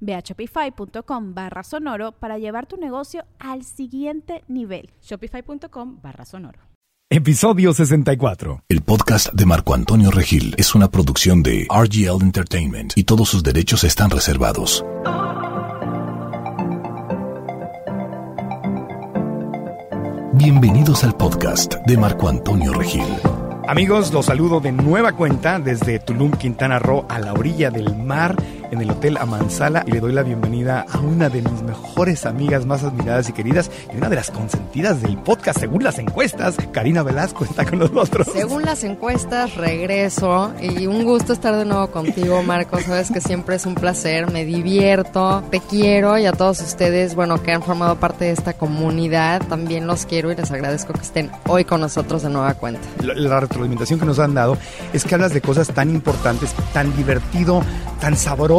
Ve a shopify.com barra sonoro para llevar tu negocio al siguiente nivel. Shopify.com barra sonoro. Episodio 64. El podcast de Marco Antonio Regil es una producción de RGL Entertainment y todos sus derechos están reservados. Bienvenidos al podcast de Marco Antonio Regil. Amigos, los saludo de nueva cuenta desde Tulum, Quintana Roo, a la orilla del mar en el Hotel Amansala y le doy la bienvenida a una de mis mejores amigas más admiradas y queridas y una de las consentidas del podcast según las encuestas. Karina Velasco está con nosotros. Según las encuestas, regreso y un gusto estar de nuevo contigo, Marco. Sabes que siempre es un placer, me divierto, te quiero y a todos ustedes, bueno, que han formado parte de esta comunidad, también los quiero y les agradezco que estén hoy con nosotros de nueva cuenta. La, la retroalimentación que nos han dado es que hablas de cosas tan importantes, tan divertido, tan sabroso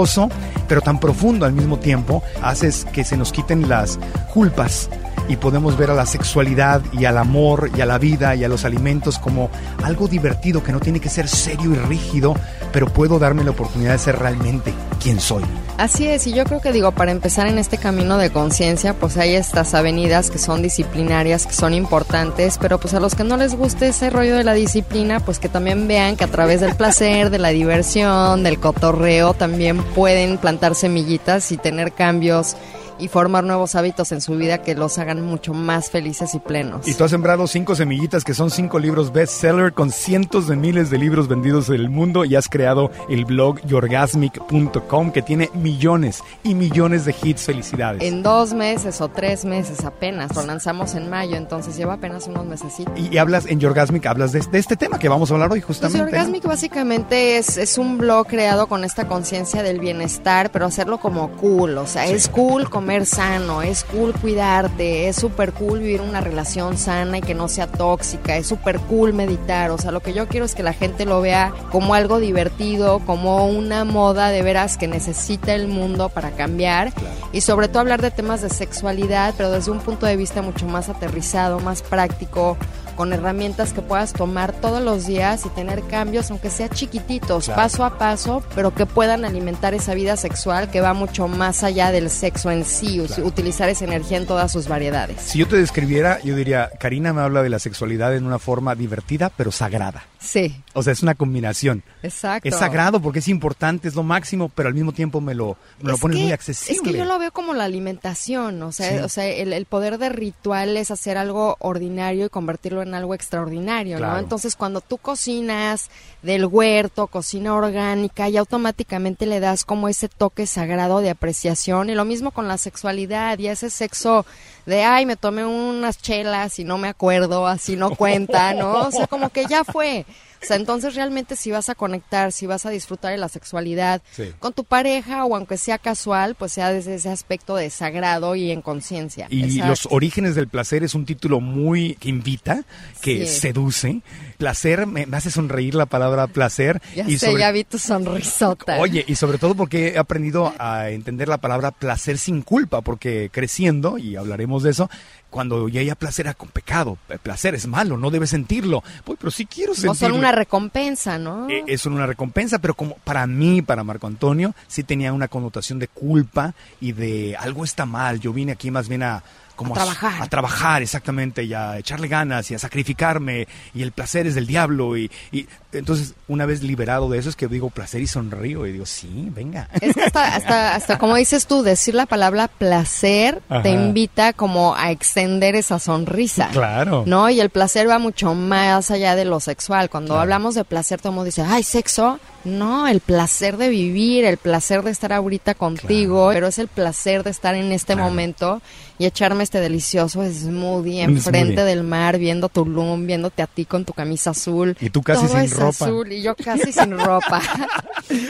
pero tan profundo al mismo tiempo, haces que se nos quiten las culpas y podemos ver a la sexualidad y al amor y a la vida y a los alimentos como algo divertido que no tiene que ser serio y rígido, pero puedo darme la oportunidad de ser realmente quien soy. Así es, y yo creo que digo, para empezar en este camino de conciencia, pues hay estas avenidas que son disciplinarias, que son importantes, pero pues a los que no les guste ese rollo de la disciplina, pues que también vean que a través del placer, de la diversión, del cotorreo, también pueden plantar semillitas y tener cambios y formar nuevos hábitos en su vida que los hagan mucho más felices y plenos. Y tú has sembrado cinco semillitas que son cinco libros bestseller con cientos de miles de libros vendidos en el mundo y has creado el blog yorgasmic.com que tiene millones y millones de hits. Felicidades. En dos meses o tres meses apenas, lo lanzamos en mayo, entonces lleva apenas unos meses. Y, y, hablas en Yorgasmic, hablas de, de, este tema que vamos a hablar hoy justamente. Pues Yorgasmic básicamente es, es un blog creado con esta conciencia del bienestar, pero hacerlo como cool, o sea, sí. es cool como comer sano, es cool cuidarte, es súper cool vivir una relación sana y que no sea tóxica, es súper cool meditar, o sea, lo que yo quiero es que la gente lo vea como algo divertido, como una moda de veras que necesita el mundo para cambiar. Claro. y sobre todo hablar de temas de sexualidad, pero desde un punto de vista mucho más aterrizado, más práctico, con herramientas que puedas tomar todos los días y tener cambios, aunque sea chiquititos, claro. paso a paso, pero que puedan alimentar esa vida sexual que va mucho más allá del sexo en sí, claro. utilizar esa energía en todas sus variedades. Si yo te describiera, yo diría, Karina me habla de la sexualidad en una forma divertida, pero sagrada. Sí. O sea, es una combinación. Exacto. Es sagrado porque es importante, es lo máximo, pero al mismo tiempo me lo, me lo pones que, muy accesible. Es que yo lo veo como la alimentación, o sea, sí. o sea el, el, poder de ritual es hacer algo ordinario y convertirlo en algo extraordinario, claro. ¿no? Entonces, cuando tú cocinas del huerto, cocina orgánica, y automáticamente le das como ese toque sagrado de apreciación, y lo mismo con la sexualidad y ese sexo de, ay, me tomé unas chelas y no me acuerdo, así no cuenta, ¿no? O sea, como que ya fue. O sea, entonces realmente si vas a conectar, si vas a disfrutar de la sexualidad sí. con tu pareja o aunque sea casual, pues sea desde ese aspecto de sagrado y en conciencia. Y Exacto. Los orígenes del placer es un título muy que invita, que sí. seduce. Placer, me, me, hace sonreír la palabra placer. Ya y sé, sobre... ya vi tu sonrisota. Oye, y sobre todo porque he aprendido a entender la palabra placer sin culpa, porque creciendo, y hablaremos de eso, cuando ya haya placer era con pecado. El placer es malo, no debes sentirlo. Pues, pero sí quiero sentirlo. O son una recompensa, ¿no? Eh, es una recompensa, pero como para mí, para Marco Antonio, sí tenía una connotación de culpa y de algo está mal. Yo vine aquí más bien a como A trabajar. a trabajar exactamente y a echarle ganas y a sacrificarme y el placer es del diablo y, y entonces una vez liberado de eso es que digo placer y sonrío y digo sí venga Es que hasta, hasta, hasta como dices tú, decir la palabra placer Ajá. te invita como a extender esa sonrisa. claro ¿No? Y el placer va mucho más allá de lo sexual. Cuando Claro. hablamos de placer, todo el mundo dice, ay, sexo. No, el placer de vivir, el placer de estar ahorita contigo, pero es el placer de estar en este Claro. momento y echarme este delicioso smoothie enfrente del mar, viendo Tulum, viéndote a ti con tu camisa azul. Y tú casi Todo sin es ropa. azul y yo casi sin ropa.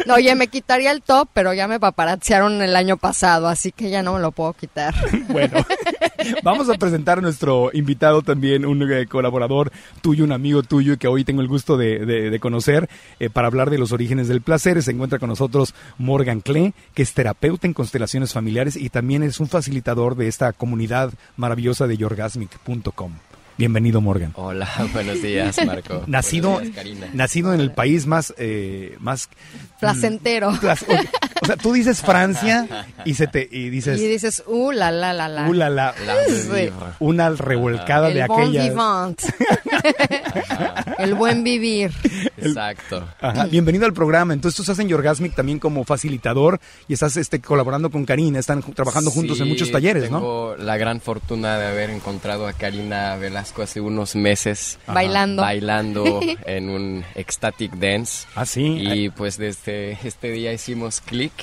No, oye, me quitaría el top, pero ya me paparazziaron el año pasado, así que ya no me lo puedo quitar. Bueno, vamos a presentar a nuestro invitado también, un eh, colaborador tuyo, un amigo tuyo que hoy tengo el gusto de, de- de conocer eh, para hablar de los orígenes del placer. Se encuentra con nosotros Morgan Klee, que es terapeuta en constelaciones familiares y también es un facilitador de esta comunidad maravillosa de yorgasmic.com. Bienvenido, Morgan. Hola, buenos días, Marco. Nacido, días, nacido en el país más, eh, más Placentero. Plas- o, o sea, tú dices Francia y se te y dices Y dices, uh, la, la, la, la. "Uh, la, la", La de Sí. una revolcada de el bon aquellas. vivant. el buen vivir. Exacto. Ajá. Bienvenido al programa. Entonces tú estás en Yorgasmic también como facilitador y estás este, colaborando con Karina, están trabajando juntos en Sí, muchos talleres, ¿no? Tengo la gran fortuna de haber encontrado a Karina Velasco hace unos meses Bailando. bailando en un ecstatic dance. Ah, sí. Y pues desde este día hicimos clic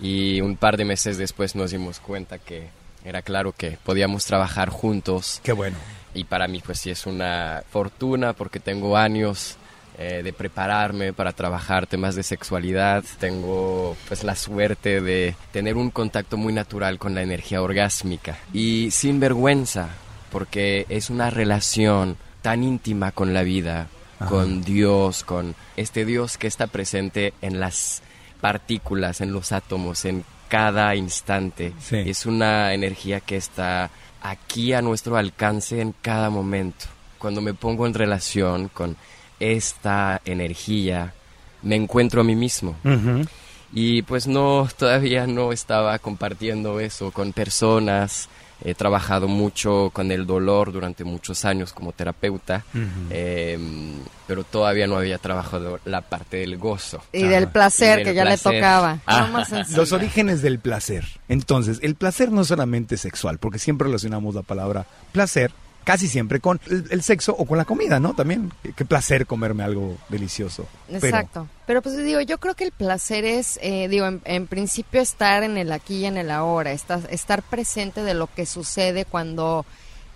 y un par de meses después nos dimos cuenta que era claro que podíamos trabajar juntos. Qué bueno. Y para mí pues sí es una fortuna porque tengo años eh, de prepararme para trabajar temas de sexualidad. Tengo pues la suerte de tener un contacto muy natural con la energía orgásmica y sin vergüenza porque es una relación tan íntima con la vida, Ajá. con Dios, con este Dios que está presente en las partículas, en los átomos, en cada instante. Sí. Es una energía que está aquí a nuestro alcance en cada momento. Cuando me pongo en relación con esta energía, me encuentro a mí mismo. Y pues no, todavía no estaba compartiendo eso con personas. He trabajado mucho con el dolor durante muchos años como terapeuta, eh, pero todavía no había trabajado la parte del gozo. Y del placer Y del que ya placer. le tocaba. Ah. Los orígenes del placer. Entonces, el placer no es solamente sexual, porque siempre relacionamos la palabra placer casi siempre con el, el sexo o con la comida, ¿no? También, qué, placer comerme algo delicioso. Exacto. Pero pues digo, yo creo que el placer es, eh, digo, en, en principio estar en el aquí y en el ahora, estar, estar presente de lo que sucede cuando,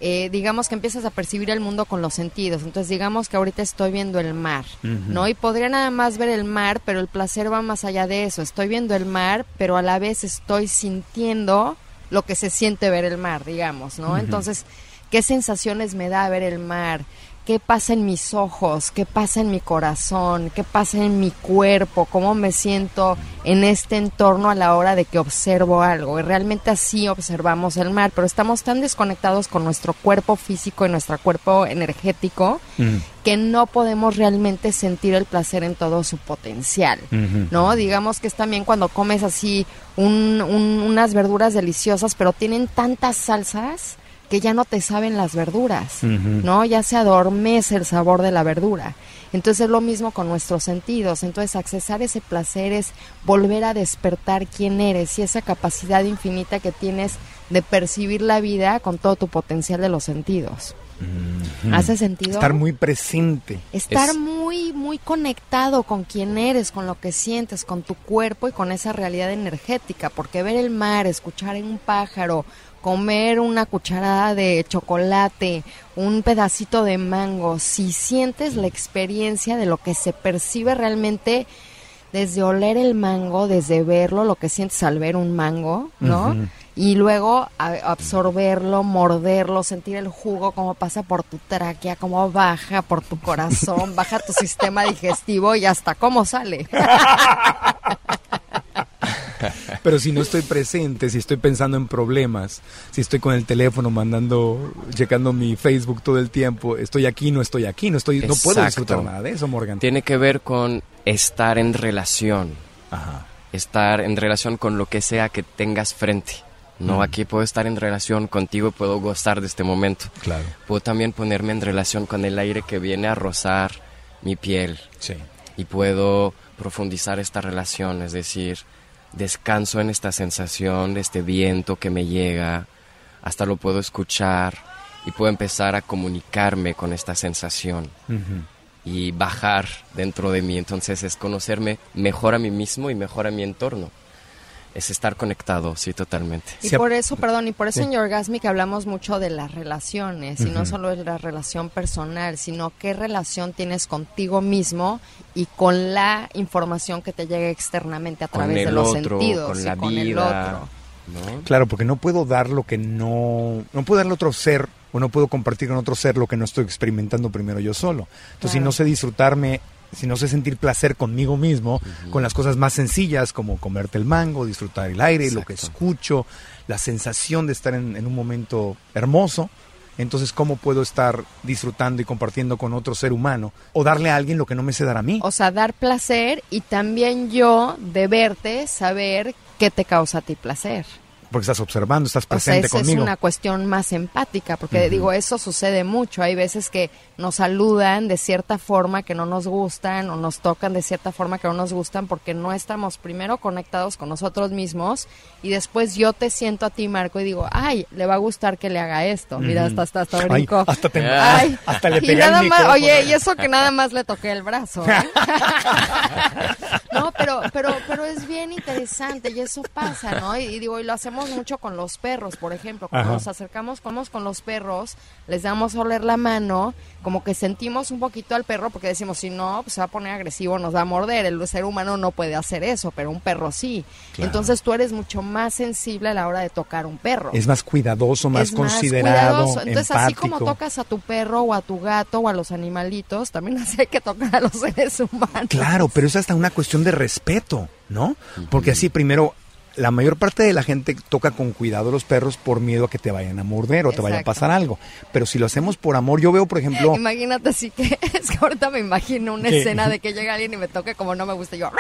eh, digamos que empiezas a percibir el mundo con los sentidos. Entonces, digamos que ahorita estoy viendo el mar. ¿no? Y podría nada más ver el mar, pero el placer va más allá de eso. Estoy viendo el mar, pero a la vez estoy sintiendo lo que se siente ver el mar, digamos, ¿no? Entonces, ¿qué sensaciones me da ver el mar? ¿Qué pasa en mis ojos? ¿Qué pasa en mi corazón? ¿Qué pasa en mi cuerpo? ¿Cómo me siento en este entorno a la hora de que observo algo? Y realmente así observamos el mar, pero estamos tan desconectados con nuestro cuerpo físico y nuestro cuerpo energético Mm. que no podemos realmente sentir el placer en todo su potencial. ¿no? Digamos que es también cuando comes así un- un- unas verduras deliciosas, pero tienen tantas salsas que ya no te saben las verduras. ¿no? Ya se adormece el sabor de la verdura. Entonces es lo mismo con nuestros sentidos. Entonces accesar ese placer es volver a despertar quién eres y esa capacidad infinita que tienes de percibir la vida con todo tu potencial de los sentidos. ¿Hace sentido? Estar muy presente. Estar Es- muy, muy conectado con quién eres, con lo que sientes, con tu cuerpo y con esa realidad energética, porque ver el mar, escuchar un pájaro, comer una cucharada de chocolate, un pedacito de mango, si sientes la experiencia de lo que se percibe realmente desde oler el mango, desde verlo, lo que sientes al ver un mango, ¿no? Y luego a- absorberlo, morderlo, sentir el jugo, cómo pasa por tu tráquea, cómo baja por tu corazón, baja tu sistema digestivo y hasta cómo sale. Pero si no estoy presente, si estoy pensando en problemas, si estoy con el teléfono mandando, checando mi Facebook todo el tiempo, estoy aquí, no estoy aquí, no estoy, no puedo Exacto. disfrutar nada de eso, Morgan. Tiene que ver con estar en relación, Ajá. estar en relación con lo que sea que tengas frente. ¿no? Mm. Aquí puedo estar en relación contigo, puedo gozar de este momento. Claro. Puedo también ponerme en relación con el aire que viene a rozar mi piel Sí. y puedo profundizar esta relación, es decir, descanso en esta sensación de este viento que me llega, hasta lo puedo escuchar y puedo empezar a comunicarme con esta sensación y bajar dentro de mí. Entonces es conocerme mejor a mí mismo y mejor a mi entorno. Es estar conectado, sí, totalmente. Y Sí, por eso, perdón, y por eso sí. en Orgasmic hablamos mucho de las relaciones, y no solo es la relación personal, sino qué relación tienes contigo mismo y con la información que te llega externamente a través de el los otro, sentidos con y la con el vida. otro. ¿no? Claro, porque no puedo dar lo que no... No puedo darle a otro ser o no puedo compartir con otro ser lo que no estoy experimentando primero yo solo. Entonces, si no sé disfrutarme, si no sé sentir placer conmigo mismo, con las cosas más sencillas como comerte el mango, disfrutar el aire, lo que escucho, la sensación de estar en, en un momento hermoso, entonces, ¿cómo puedo estar disfrutando y compartiendo con otro ser humano? O darle a alguien lo que no me sé dar a mí. O sea, dar placer y también yo, de verte, saber qué te causa a ti placer. Porque estás observando, estás O sea, presente esa es conmigo. una cuestión más empática, porque digo, eso sucede mucho. Hay veces que nos saludan de cierta forma que no nos gustan o nos tocan de cierta forma que no nos gustan porque no estamos primero conectados con nosotros mismos y después yo te siento a ti, Marco, y digo, ay, le va a gustar que le haga esto. Mira, hasta, hasta, hasta Ay, brincó. hasta te- Ay, hasta le y pegué al nada más, oye, y eso que nada más le toqué el brazo. ¿eh? No, pero, pero, pero es bien interesante y eso pasa, ¿no? Y, y digo, y lo hacemos mucho con los perros, por ejemplo. Cuando Ajá. nos acercamos con con los perros, les damos a oler la mano, como que sentimos un poquito al perro porque decimos, si no, pues se va a poner agresivo, nos va a morder. El ser humano no puede hacer eso, pero un perro sí. Claro. Entonces tú eres mucho más sensible a la hora de tocar un perro. Es más cuidadoso, más Es considerado, cuidadoso. Entonces, así como tocas a tu perro o a tu gato o a los animalitos, también así hay que tocar a los seres humanos. Claro, pero es hasta una cuestión de respeto, ¿no? Porque así primero, la mayor parte de la gente toca con cuidado a los perros por miedo a que te vayan a morder o te vaya a pasar algo. Pero si lo hacemos por amor, yo veo, por ejemplo, Imagínate así que es que ahorita me imagino una ¿Qué? escena de que llega alguien y me toque como no me gusta yo.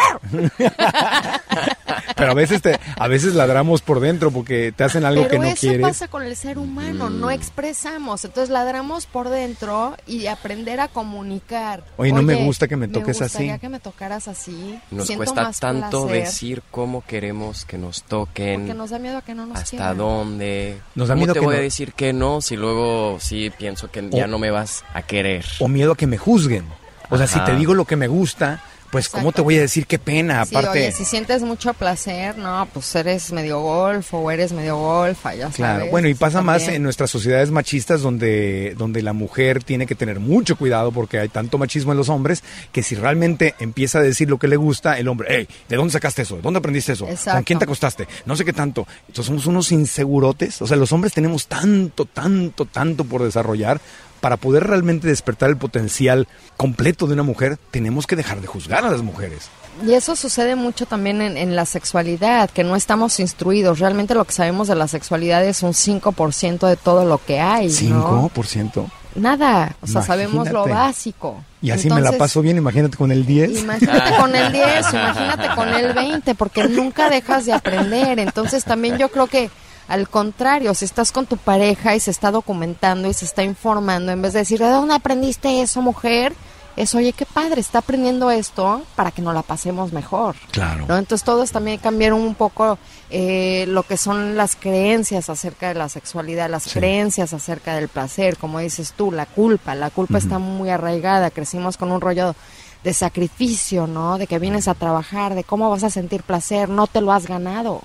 pero a veces te, a veces ladramos por dentro porque te hacen algo Pero que no eso quieres. pasa con el ser humano, no expresamos, entonces ladramos por dentro y aprender a comunicar. Oye, no me gusta que me toques así. gustaría que me tocaras así. Nos Siento cuesta más tanto placer, decir cómo queremos que nos toquen, porque nos da miedo a que no nos hasta quieran. dónde. Nos da ¿Cómo miedo te que voy no- a decir que no si luego sí pienso que ya no me vas a querer? O miedo a que me juzguen. O sea, si te digo lo que me gusta, pues ¿cómo te voy a decir qué pena? Sí, Aparte, oye, si sientes mucho placer, no, pues eres medio golf o eres medio golfa, ya Claro, sabes. bueno, y pasa más en nuestras sociedades machistas donde, donde la mujer tiene que tener mucho cuidado porque hay tanto machismo en los hombres que si realmente empieza a decir lo que le gusta, el hombre, hey, ¿de dónde sacaste eso? ¿De dónde aprendiste eso? ¿Con Exacto. quién te acostaste? No sé qué tanto. Entonces somos unos insegurotes, o sea, los hombres tenemos tanto, tanto, tanto por desarrollar. Para poder realmente despertar el potencial completo de una mujer, tenemos que dejar de juzgar a las mujeres. Y eso sucede mucho también en, en la sexualidad, que no estamos instruidos. Realmente lo que sabemos de la sexualidad es un 5% de todo lo que hay. ¿no? ¿5%? Nada, o sea, sabemos lo básico. Y así me la paso bien, imagínate con el 10. Imagínate con el 10, imagínate con el 20, porque nunca dejas de aprender. Entonces también yo creo que al contrario, si estás con tu pareja y se está documentando y se está informando, en vez de decir, ¿de dónde aprendiste eso, mujer? Es, oye, qué padre, está aprendiendo esto para que nos la pasemos mejor. Claro. ¿no? Entonces todos también cambiaron un poco eh, lo que son las creencias acerca de la sexualidad, las Sí. creencias acerca del placer, como dices tú, la culpa. La culpa está muy arraigada, crecimos con un rollo de sacrificio, ¿no? De que vienes a trabajar, de cómo vas a sentir placer, no te lo has ganado.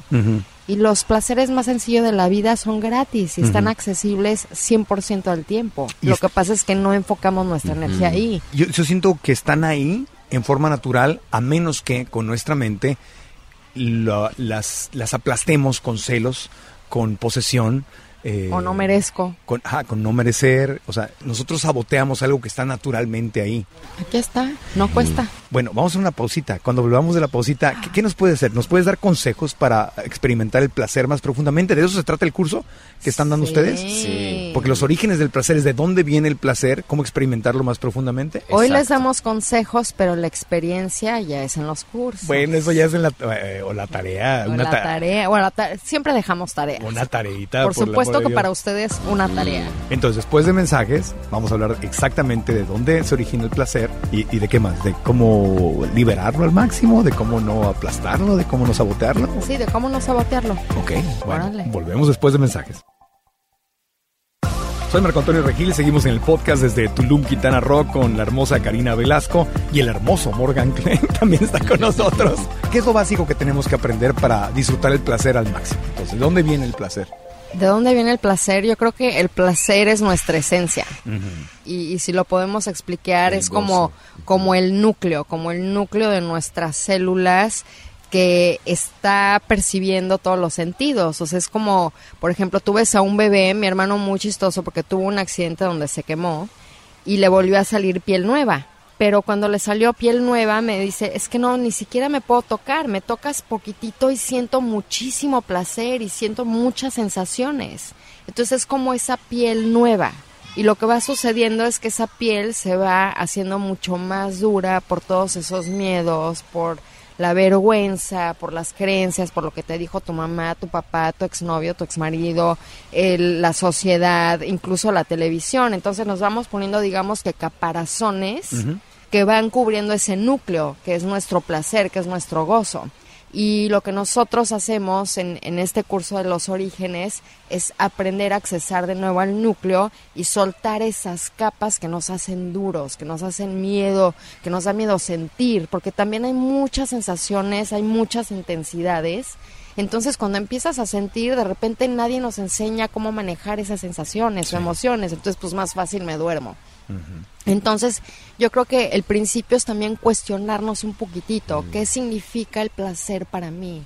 Y los placeres más sencillos de la vida son gratis y están accesibles 100% del tiempo. Y Lo que pasa es que no enfocamos nuestra energía ahí. Yo, yo siento que están ahí en forma natural, a menos que con nuestra mente lo- las, las aplastemos con celos, con posesión, eh, o no merezco. Con, ajá, con no merecer. O sea, nosotros saboteamos algo que está naturalmente ahí. Aquí está, no cuesta. Bueno, vamos a una pausita. Cuando volvamos de la pausita, ¿qué, qué nos puedes hacer? ¿Nos puedes dar consejos para experimentar el placer más profundamente? ¿De eso se trata el curso que están dando ustedes? Sí. Porque los orígenes del placer es de dónde viene el placer, cómo experimentarlo más profundamente. Hoy les damos consejos, pero la experiencia ya es en los cursos. Bueno, eso ya es en la, eh, o la tarea. O una la ta- tarea. Bueno, la ta- siempre dejamos tareas. Una tareita. Por por supuesto que para ustedes una tarea. Entonces, después de mensajes, vamos a hablar exactamente de dónde se origina el placer y, y de qué más, de cómo liberarlo al máximo, de cómo no aplastarlo, de cómo no sabotearlo. Sí, de cómo no sabotearlo. Ok, bueno, Órale. volvemos después de mensajes. Soy Marco Antonio Regil, seguimos en el podcast desde Tulum, Quintana Roo con la hermosa Karina Velasco y el hermoso Morgan Klein también está con nosotros. ¿Qué es lo básico que tenemos que aprender para disfrutar el placer al máximo? Entonces, ¿de dónde viene el placer? ¿De dónde viene el placer? Yo creo que el placer es nuestra esencia. y, y si lo podemos explicar, El es como, como el núcleo, como el núcleo de nuestras células que está percibiendo todos los sentidos. O sea, es como, por ejemplo, tú ves a un bebé, mi hermano muy chistoso porque tuvo un accidente donde se quemó y le volvió a salir piel nueva. Pero cuando le salió piel nueva me dice, es que no, ni siquiera me puedo tocar, me tocas poquitito y siento muchísimo placer y siento muchas sensaciones. Entonces es como esa piel nueva. Y lo que va sucediendo es que esa piel se va haciendo mucho más dura por todos esos miedos, por la vergüenza, por las creencias, por lo que te dijo tu mamá, tu papá, tu exnovio, tu exmarido, el- la sociedad, incluso la televisión. Entonces nos vamos poniendo, digamos que caparazones que van cubriendo ese núcleo, que es nuestro placer, que es nuestro gozo. Y lo que nosotros hacemos en, en este curso de los orígenes es aprender a accesar de nuevo al núcleo y soltar esas capas que nos hacen duros, que nos hacen miedo, que nos da miedo sentir, porque también hay muchas sensaciones, hay muchas intensidades. Entonces cuando empiezas a sentir, de repente nadie nos enseña cómo manejar esas sensaciones o emociones, entonces pues más fácil me duermo. Entonces, yo creo que el principio es también cuestionarnos un poquitito qué significa el placer para mí.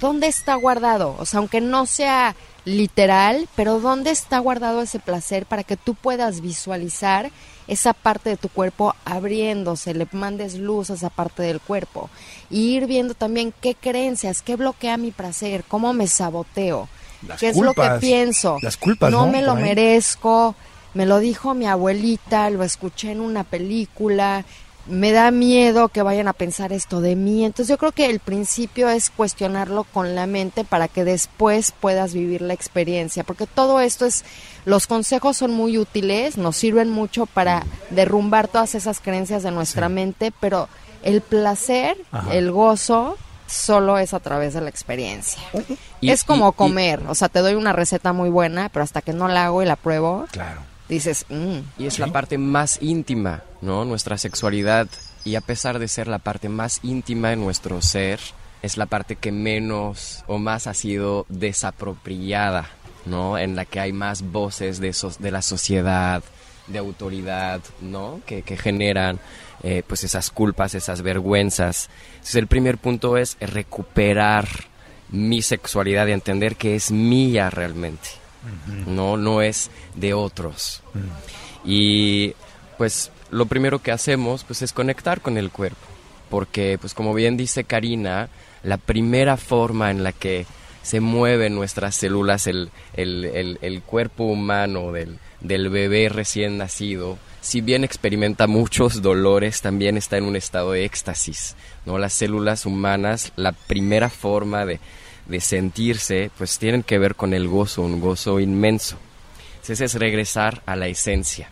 ¿Dónde está guardado? O sea, aunque no sea literal, pero ¿dónde está guardado ese placer para que tú puedas visualizar esa parte de tu cuerpo abriéndose, le mandes luz a esa parte del cuerpo? Y ir viendo también qué creencias, qué bloquea mi placer, cómo me saboteo, Las qué es lo que pienso. Las culpas, ¿no? me lo ahí. merezco, me lo dijo mi abuelita, lo escuché en una película, me da miedo que vayan a pensar esto de mí. Entonces yo creo que el principio es cuestionarlo con la mente para que después puedas vivir la experiencia, porque todo esto es, los consejos son muy útiles, nos sirven mucho para derrumbar todas esas creencias de nuestra mente, pero el placer, Ajá. el gozo, solo es a través de la experiencia. Y- es como y- y- comer, o sea, te doy una receta muy buena, pero hasta que no la hago y la pruebo, Claro. Dices, mm, Y es la parte más íntima, ¿no? Nuestra sexualidad. Y a pesar de ser la parte más íntima de nuestro ser, es la parte que menos o más ha sido desapropiada, ¿no? En la que hay más voces de, so- de la sociedad, de autoridad, ¿no? Que, que generan eh, pues esas culpas, esas vergüenzas. Entonces el primer punto es recuperar mi sexualidad y entender que es mía realmente. No, no es de otros. Y pues lo primero que hacemos pues es conectar con el cuerpo, porque pues como bien dice Karina, la primera forma en la que se mueven nuestras células, el, el, el- el cuerpo humano del, del bebé recién nacido, si bien experimenta muchos dolores, también está en un estado de éxtasis. ¿no? Las células humanas, la primera forma de, de sentirse, pues tienen que ver con el gozo, un gozo inmenso. Entonces es regresar a la esencia.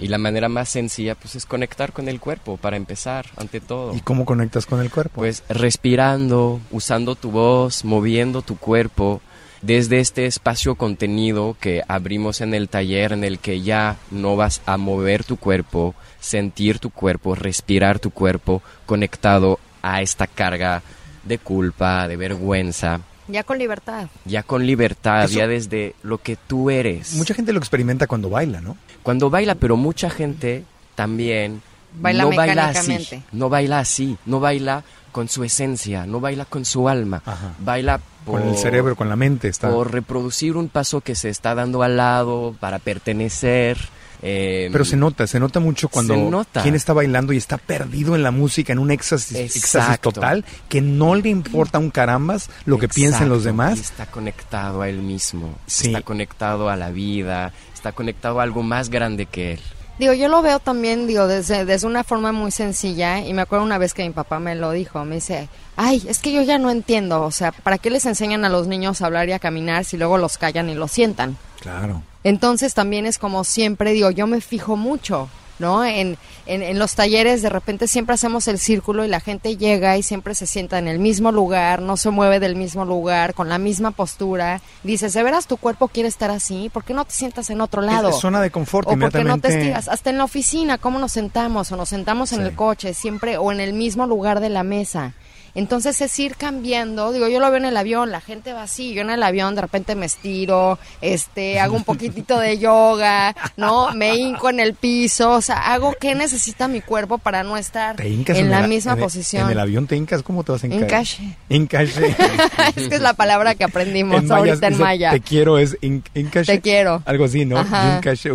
Y la manera más sencilla pues es conectar con el cuerpo para empezar, ante todo. ¿Y cómo conectas con el cuerpo? Pues respirando, usando tu voz, moviendo tu cuerpo desde este espacio contenido que abrimos en el taller en el que ya no vas a mover tu cuerpo, sentir tu cuerpo, respirar tu cuerpo conectado a esta carga de culpa, de vergüenza, ya con libertad. ya con libertad, Eso- ya desde lo que tú eres. Mucha gente lo experimenta cuando baila, ¿no? Cuando baila, pero mucha gente también Baila no baila así, no baila así, no baila con su esencia, no baila con su alma, Ajá. baila por, Con el cerebro, con la mente está. por reproducir un paso que se está dando al lado, para pertenecer. Eh, Pero se nota, se nota mucho cuando nota. quien está bailando y está perdido en la música, en un éxtasis, éxtasis Exacto. total, que no le importa un carambas lo que piensen los Exacto, y demás. Está conectado a él mismo, Sí. está conectado a la vida, está conectado a algo más grande que él. Digo, yo lo veo también, digo, desde, desde una forma muy sencilla. Y me acuerdo una vez que mi papá me lo dijo. Me dice, ay, es que yo ya no entiendo. O sea, ¿para qué les enseñan a los niños a hablar y a caminar si luego los callan y los sientan? Claro. Entonces también es como siempre, digo, yo me fijo mucho, ¿no? En, en, en los talleres de repente siempre hacemos el círculo y la gente llega y siempre se sienta en el mismo lugar, no se mueve del mismo lugar, con la misma postura. Dices, ¿de veras tu cuerpo quiere estar así? ¿Por qué no te sientas en otro lado? Es, zona de confort O porque no te estiras, hasta en la oficina, cómo nos sentamos o nos sentamos en Sí. el coche, siempre o en el mismo lugar de la mesa. Entonces es ir cambiando, digo, yo lo veo en el avión, la gente va así, yo en el avión de repente me estiro, este, hago un poquitito de yoga, ¿no? Me hinco en el piso, o sea, hago qué necesita mi cuerpo para no estar en la misma en el- posición. En el avión te hincas, ¿cómo te vas a hincar? Encaje. Encaje. es que es la palabra que aprendimos En mayas ahorita en maya. Te quiero es encaje. Te quiero. Algo así, ¿no? Algo Pues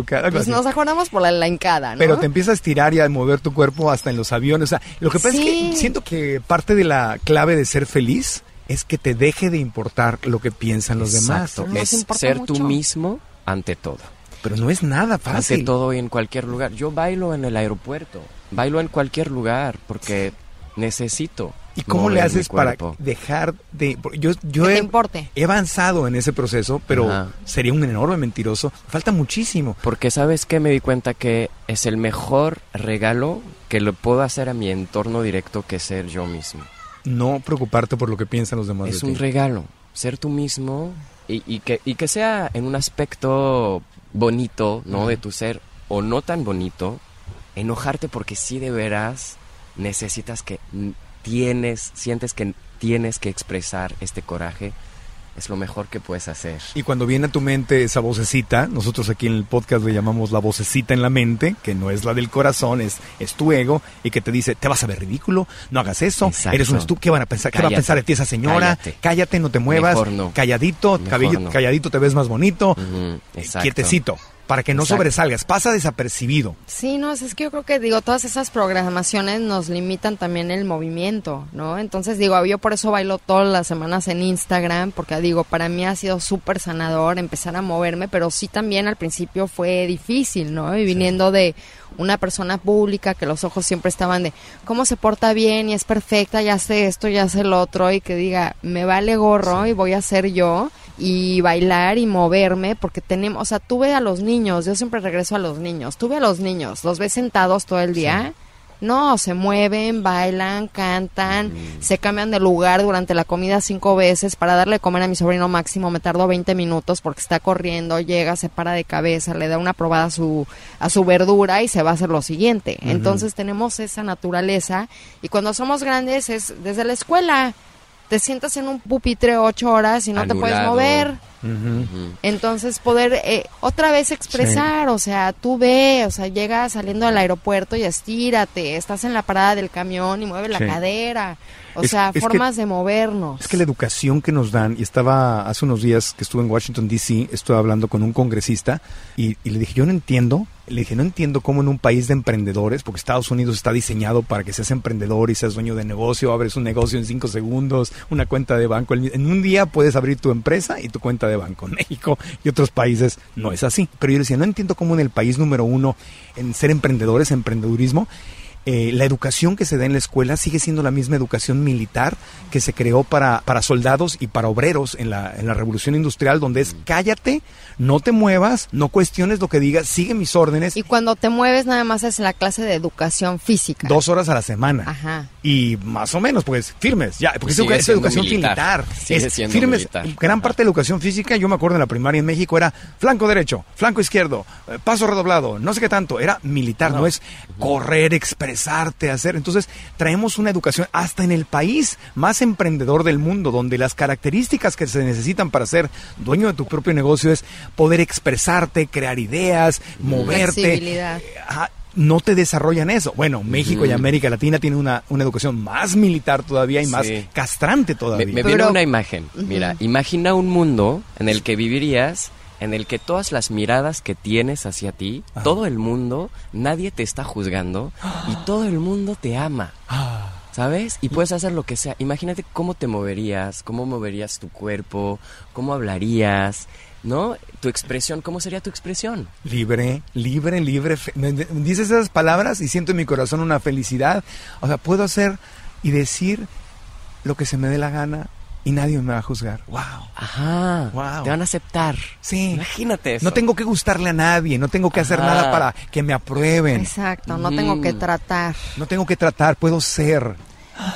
así. nos acordamos por la, la hincada, ¿no? Pero te empieza a estirar y a mover tu cuerpo hasta en los aviones. O sea, lo que pasa es que siento que parte de la clave de ser feliz es que te deje de importar lo que piensan los demás. Exacto, es ser mucho. tú mismo ante todo. Pero no es nada Ante fácil. todo y en cualquier lugar. Yo bailo en el aeropuerto, bailo en cualquier lugar porque necesito. ¿Y cómo le haces para dejar de... Yo, yo Que te he, importe. he avanzado en ese proceso, pero Ajá. sería un enorme mentiroso. Falta muchísimo. Porque sabes que me di cuenta que es el mejor regalo que le puedo hacer a mi entorno directo que ser yo mismo. No preocuparte por lo que piensan los demás Es de un ti. regalo, ser tú mismo y, y que, y que sea en un aspecto bonito, ¿no? De tu ser, o no tan bonito, enojarte porque sí de veras necesitas que tienes, sientes que tienes que expresar este coraje, es lo mejor que puedes hacer. Y cuando viene a tu mente esa vocecita, nosotros aquí en el podcast le llamamos la vocecita en la mente, que no es la del corazón, es, es tu ego, y que te dice, te vas a ver ridículo, no hagas eso, Exacto. eres un estúpido, ¿qué van a pensar? ¿Qué va a pensar de ti esa señora? cállate. no te muevas, no. calladito, no. calladito te ves más bonito, exacto. quietecito, para que no Exacto. sobresalgas, pasa desapercibido. Sí, no, es es que yo creo que, digo, todas esas programaciones nos limitan también el movimiento, ¿no? Entonces, digo, yo por eso bailo todas las semanas en Instagram, porque, digo, para mí ha sido súper sanador empezar a moverme, pero sí también al principio fue difícil, ¿no? Y viniendo de una persona pública que los ojos siempre estaban de cómo se porta bien y es perfecta, ya hace esto, ya hace lo otro, y que diga, me vale gorro y voy a ser yo y bailar y moverme porque tenemos, o sea, tuve a los niños, yo siempre regreso a los niños, tuve a los niños, los ves sentados todo el día. No, se mueven, bailan, cantan, se cambian de lugar durante la comida cinco veces para darle de comer a mi sobrino máximo. Me tardo 20 minutos porque está corriendo, llega, se para de cabeza, le da una probada a su, a su verdura y se va a hacer lo siguiente. Entonces tenemos esa naturaleza y cuando somos grandes es desde la escuela. Te sientas en un pupitre ocho horas y no te puedes Anulado. Entonces poder eh, otra vez expresar, o sea, tú ve, o sea, llegas saliendo del aeropuerto y estírate, estás en la parada del camión y mueve la Sí. cadera, o Es- sea, es que- formas de movernos. Es que la educación que nos dan, y estaba hace unos días que estuve en Washington, D.C., estuve hablando con un congresista y, y le dije, yo no entiendo, le dije, no entiendo cómo en un país de emprendedores, porque Estados Unidos está diseñado para que seas emprendedor y seas dueño de negocio, abres un negocio en cinco segundos, una cuenta de banco, en un día puedes abrir tu empresa y tu cuenta de banco. En México y otros países no es así. Pero yo decía, no entiendo cómo en el país número uno en ser emprendedores, emprendedurismo, eh, la educación que se da en la escuela sigue siendo la misma educación militar que se creó para, para soldados y para obreros en la, en la revolución industrial, donde es cállate, no te muevas, no cuestiones lo que digas, sigue mis órdenes, Y cuando te mueves nada más es la clase de educación física. dos horas a la semana. Ajá. Y más o menos, pues firmes, ya, porque es, Sigue educación militar. militar. Sigue Es siendo firmes. militar. Gran parte de la educación física, yo me acuerdo en la primaria en México, era flanco derecho, flanco izquierdo, eh, paso redoblado, no sé qué tanto. Era militar, no, es correr, expresarte, hacer. Entonces, traemos una educación hasta en el país más emprendedor del mundo, donde las características que se necesitan para ser dueño de tu propio negocio es poder expresarte, crear ideas, moverte. Ajá, no te desarrollan eso. Bueno, México y. América Latina tienen una, una educación más militar todavía y más castrante todavía. me Pero- viene una imagen. Mira, imagina un mundo en el que vivirías, en el que todas las miradas que tienes hacia ti, Ajá. todo el mundo, nadie te está juzgando y todo el mundo te ama. Ah, ¿Sabes? Y puedes hacer lo que sea. Imagínate cómo te moverías, cómo moverías tu cuerpo, cómo hablarías, ¿no? Tu expresión, ¿cómo sería tu expresión? libre, libre, libre. me- Dices esas palabras y siento en mi corazón una felicidad. O sea, puedo hacer y decir lo que se me dé la gana y nadie me va a juzgar. ¡Wow! Ajá. Wow. Te van a aceptar. Sí. Imagínate eso. No tengo que gustarle a nadie, no tengo que hacer nada para que me aprueben. Exacto, no tengo que Mm. tratar. No tengo que tratar, puedo ser.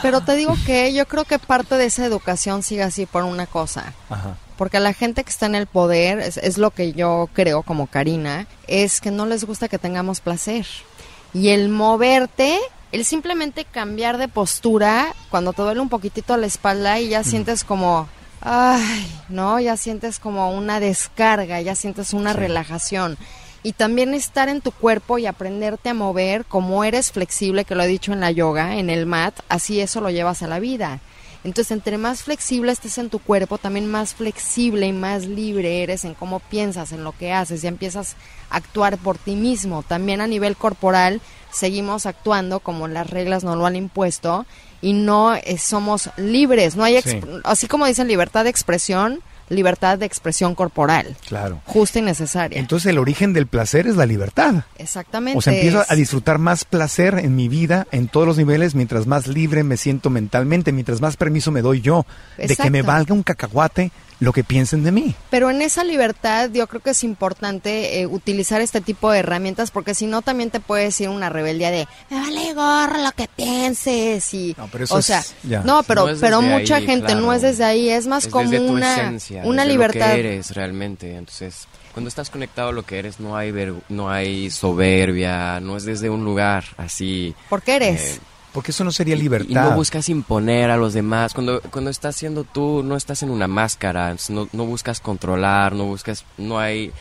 Pero te digo que yo creo que parte de esa educación sigue así por una cosa. Ajá. Porque a la gente que está en el poder, es, es lo que yo creo como Karina, es que no les gusta que tengamos placer. Y el moverte, el simplemente cambiar de postura, cuando te duele un poquitito la espalda y ya sientes como, ay, no, ya sientes como una descarga, ya sientes una Sí. relajación. Y también estar en tu cuerpo y aprenderte a mover como eres flexible, que lo he dicho en la yoga, en el mat, así eso lo llevas a la vida. Entonces, entre más flexible estés en tu cuerpo, también más flexible y más libre eres en cómo piensas, en lo que haces. Ya empiezas a actuar por ti mismo. También a nivel corporal, seguimos actuando como las reglas nos lo han impuesto y no eh, somos libres. No hay, Sí. así como dicen libertad de expresión, libertad de expresión corporal, Claro. justa y necesaria. Entonces el origen del placer es la libertad. Exactamente. O sea, empiezo es- a disfrutar más placer en mi vida, en todos los niveles, mientras más libre me siento mentalmente, mientras más permiso me doy yo de que me valga un cacahuate lo que piensen de mí. Pero en esa libertad yo creo que es importante eh, utilizar este tipo de herramientas porque si no también te puede decir una rebeldía de me vale gorro lo que pienses y No, pero eso o es- sea ya. no pero No es pero mucha ahí, gente no claro. es desde ahí es más es como desde tu una esencia, una desde libertad lo que eres realmente. Entonces, cuando estás conectado a lo que eres, no hay ver- no hay soberbia, no es desde un lugar así. porque eres eh, Porque eso no sería y- libertad. Y, no buscas imponer a los demás. Cuando, cuando estás siendo tú, no estás en una máscara. No, no buscas controlar, no buscas. No hay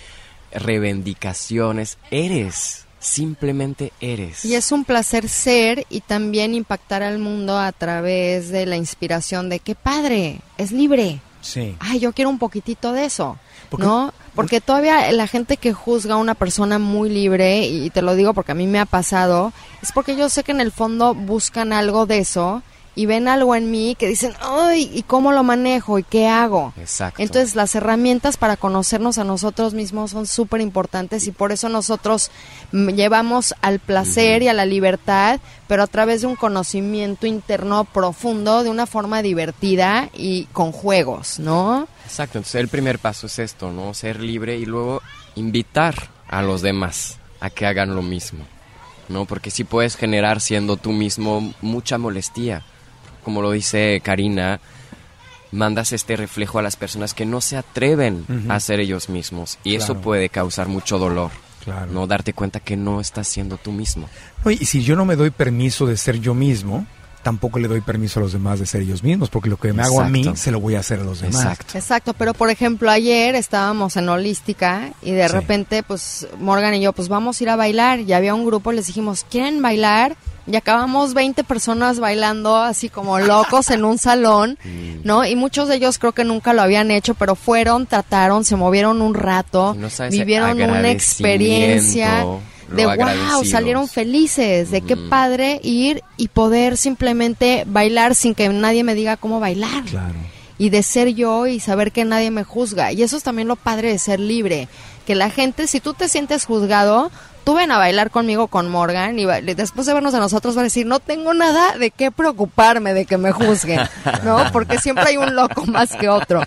reivindicaciones. Eres. Simplemente eres. y es un placer ser y también impactar al mundo a través de la inspiración de qué padre es libre Sí. ay, yo quiero un poquitito de eso, Porque- ¿no? Porque todavía la gente que juzga a una persona muy libre, y te lo digo porque a mí me ha pasado, es porque yo sé que en el fondo buscan algo de eso y ven algo en mí que dicen, ay, ¿y cómo lo manejo? ¿Y qué hago? Exacto. Entonces las herramientas para conocernos a nosotros mismos son súper importantes y por eso nosotros mm, llevamos al placer y a la libertad, pero a través de un conocimiento interno profundo, de una forma divertida y con juegos, ¿no? Exacto, entonces el primer paso es esto, ¿no? Ser libre y luego invitar a los demás a que hagan lo mismo, ¿no? Porque sí puedes generar siendo tú mismo mucha molestia. Como lo dice Karina, mandas este reflejo a las personas que no se atreven a ser ellos mismos y eso puede causar mucho dolor. Claro. No darte cuenta que no estás siendo tú mismo. No, y si yo no me doy permiso de ser yo mismo, tampoco le doy permiso a los demás de ser ellos mismos, porque lo que me hago a mí se lo voy a hacer a los demás. Exacto. Exacto, pero por ejemplo ayer estábamos en Holística y de Sí. repente pues Morgan y yo pues vamos a ir a bailar y había un grupo, les dijimos, ¿quieren bailar? Y acabamos 20 personas bailando así como locos en un salón, ¿no? Y muchos de ellos creo que nunca lo habían hecho, pero fueron, trataron, se movieron un rato, no vivieron una experiencia de wow, salieron felices, de qué Ujú. padre ir y poder simplemente bailar sin que nadie me diga cómo bailar Claro. y de ser yo y saber que nadie me juzga. Y eso es también lo padre de ser libre, que la gente, si tú te sientes juzgado, tú ven a bailar conmigo con Morgan y después de vernos a nosotros va a decir, no tengo nada de qué preocuparme de que me juzguen, ¿no? Porque siempre hay un loco más que otro.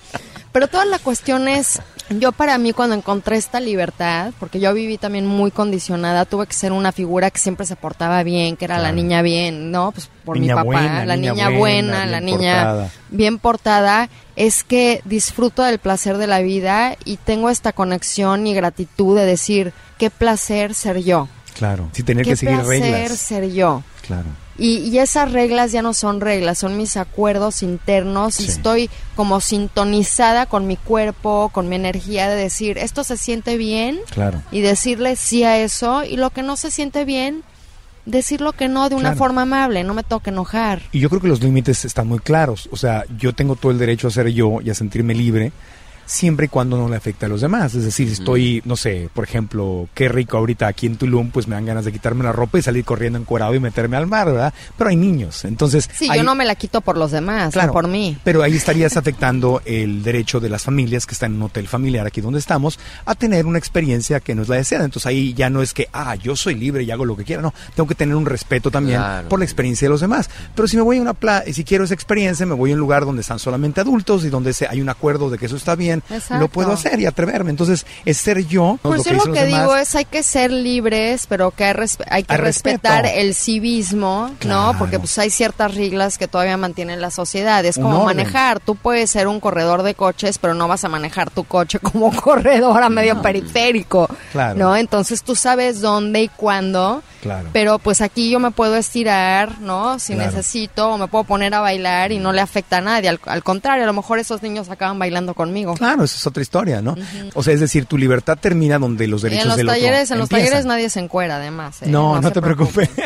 Pero toda la cuestión es, yo para mí cuando encontré esta libertad, porque yo viví también muy condicionada, tuve que ser una figura que siempre se portaba bien, que era la niña bien, ¿no? Pues por Niña mi papá, buena, la niña niña, buena, buena, la niña portada. bien portada, es que disfruto del placer de la vida y tengo esta conexión y gratitud de decir, qué placer ser yo. Claro. Sin tener Qué que seguir placer reglas. ser yo. Claro. Y, y esas reglas ya no son reglas, son mis acuerdos internos y estoy como sintonizada con mi cuerpo, con mi energía de decir, esto se siente bien Claro. y decirle sí a eso y lo que no se siente bien, decirlo que no de una Claro. forma amable, no me toque enojar. Y yo creo que los límites están muy claros. O sea, yo tengo todo el derecho a ser yo y a sentirme libre siempre y cuando no le afecte a los demás. Es decir, si estoy, no sé, por ejemplo, qué rico ahorita aquí en Tulum, pues me dan ganas de quitarme la ropa y salir corriendo encuerado y meterme al mar, ¿verdad? Pero hay niños, entonces... Sí, yo no me la quito por los demás, Claro, no por mí. Pero ahí estarías afectando el derecho de las familias que están en un hotel familiar aquí donde estamos a tener una experiencia que no es la deseada. Entonces ahí ya no es que, ah, yo soy libre y hago lo que quiera. No, tengo que tener un respeto también Claro. por la experiencia de los demás. Pero si me voy a una playa, y si quiero esa experiencia, me voy a un lugar donde están solamente adultos y donde se, hay un acuerdo de que eso está bien, Exacto. lo puedo hacer y atreverme. Entonces es ser yo. Pues lo yo que lo que demás. digo es hay que ser libres, pero que hay, hay que respeto. respetar el civismo, Claro. ¿no? Porque pues hay ciertas reglas que todavía mantienen la sociedad. Es como manejar. Tú puedes ser un corredor de coches, pero no vas a manejar tu coche como corredor a medio periférico, Claro. ¿no? Entonces tú sabes dónde y cuándo. Claro. Pero pues aquí yo me puedo estirar, ¿no? Si Claro. necesito, o me puedo poner a bailar y no le afecta a nadie. Al, al contrario, a lo mejor esos niños acaban bailando conmigo. Claro, esa es otra historia, ¿no? O sea, es decir, tu libertad termina donde los derechos en los del talleres, otro en los empiezan. talleres nadie se encuera, además. ¿eh? No, no, te preocupes.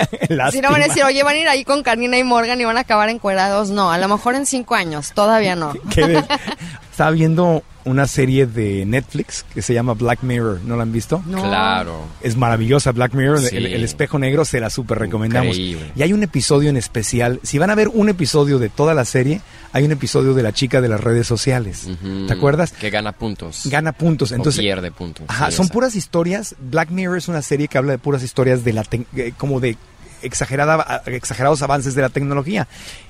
Si no van a decir, oye, van a ir ahí con Carnina y Morgan y van a acabar encuerados. No, a lo mejor en cinco años, todavía no. estaba viendo una serie de Netflix que se llama Black Mirror, ¿no la han visto? No. Claro. Es maravillosa Black Mirror, Sí. el, el espejo negro, se la super recomendamos. Increíble. Y hay un episodio en especial, si van a ver un episodio de toda la serie, hay un episodio de la chica de las redes sociales. ¿Te acuerdas? Que gana puntos. Gana puntos, O entonces pierde puntos. Ajá, Sí, son puras historias. Black Mirror es una serie que habla de puras historias de la eh, como de exagerada, exagerados avances de la tecnología.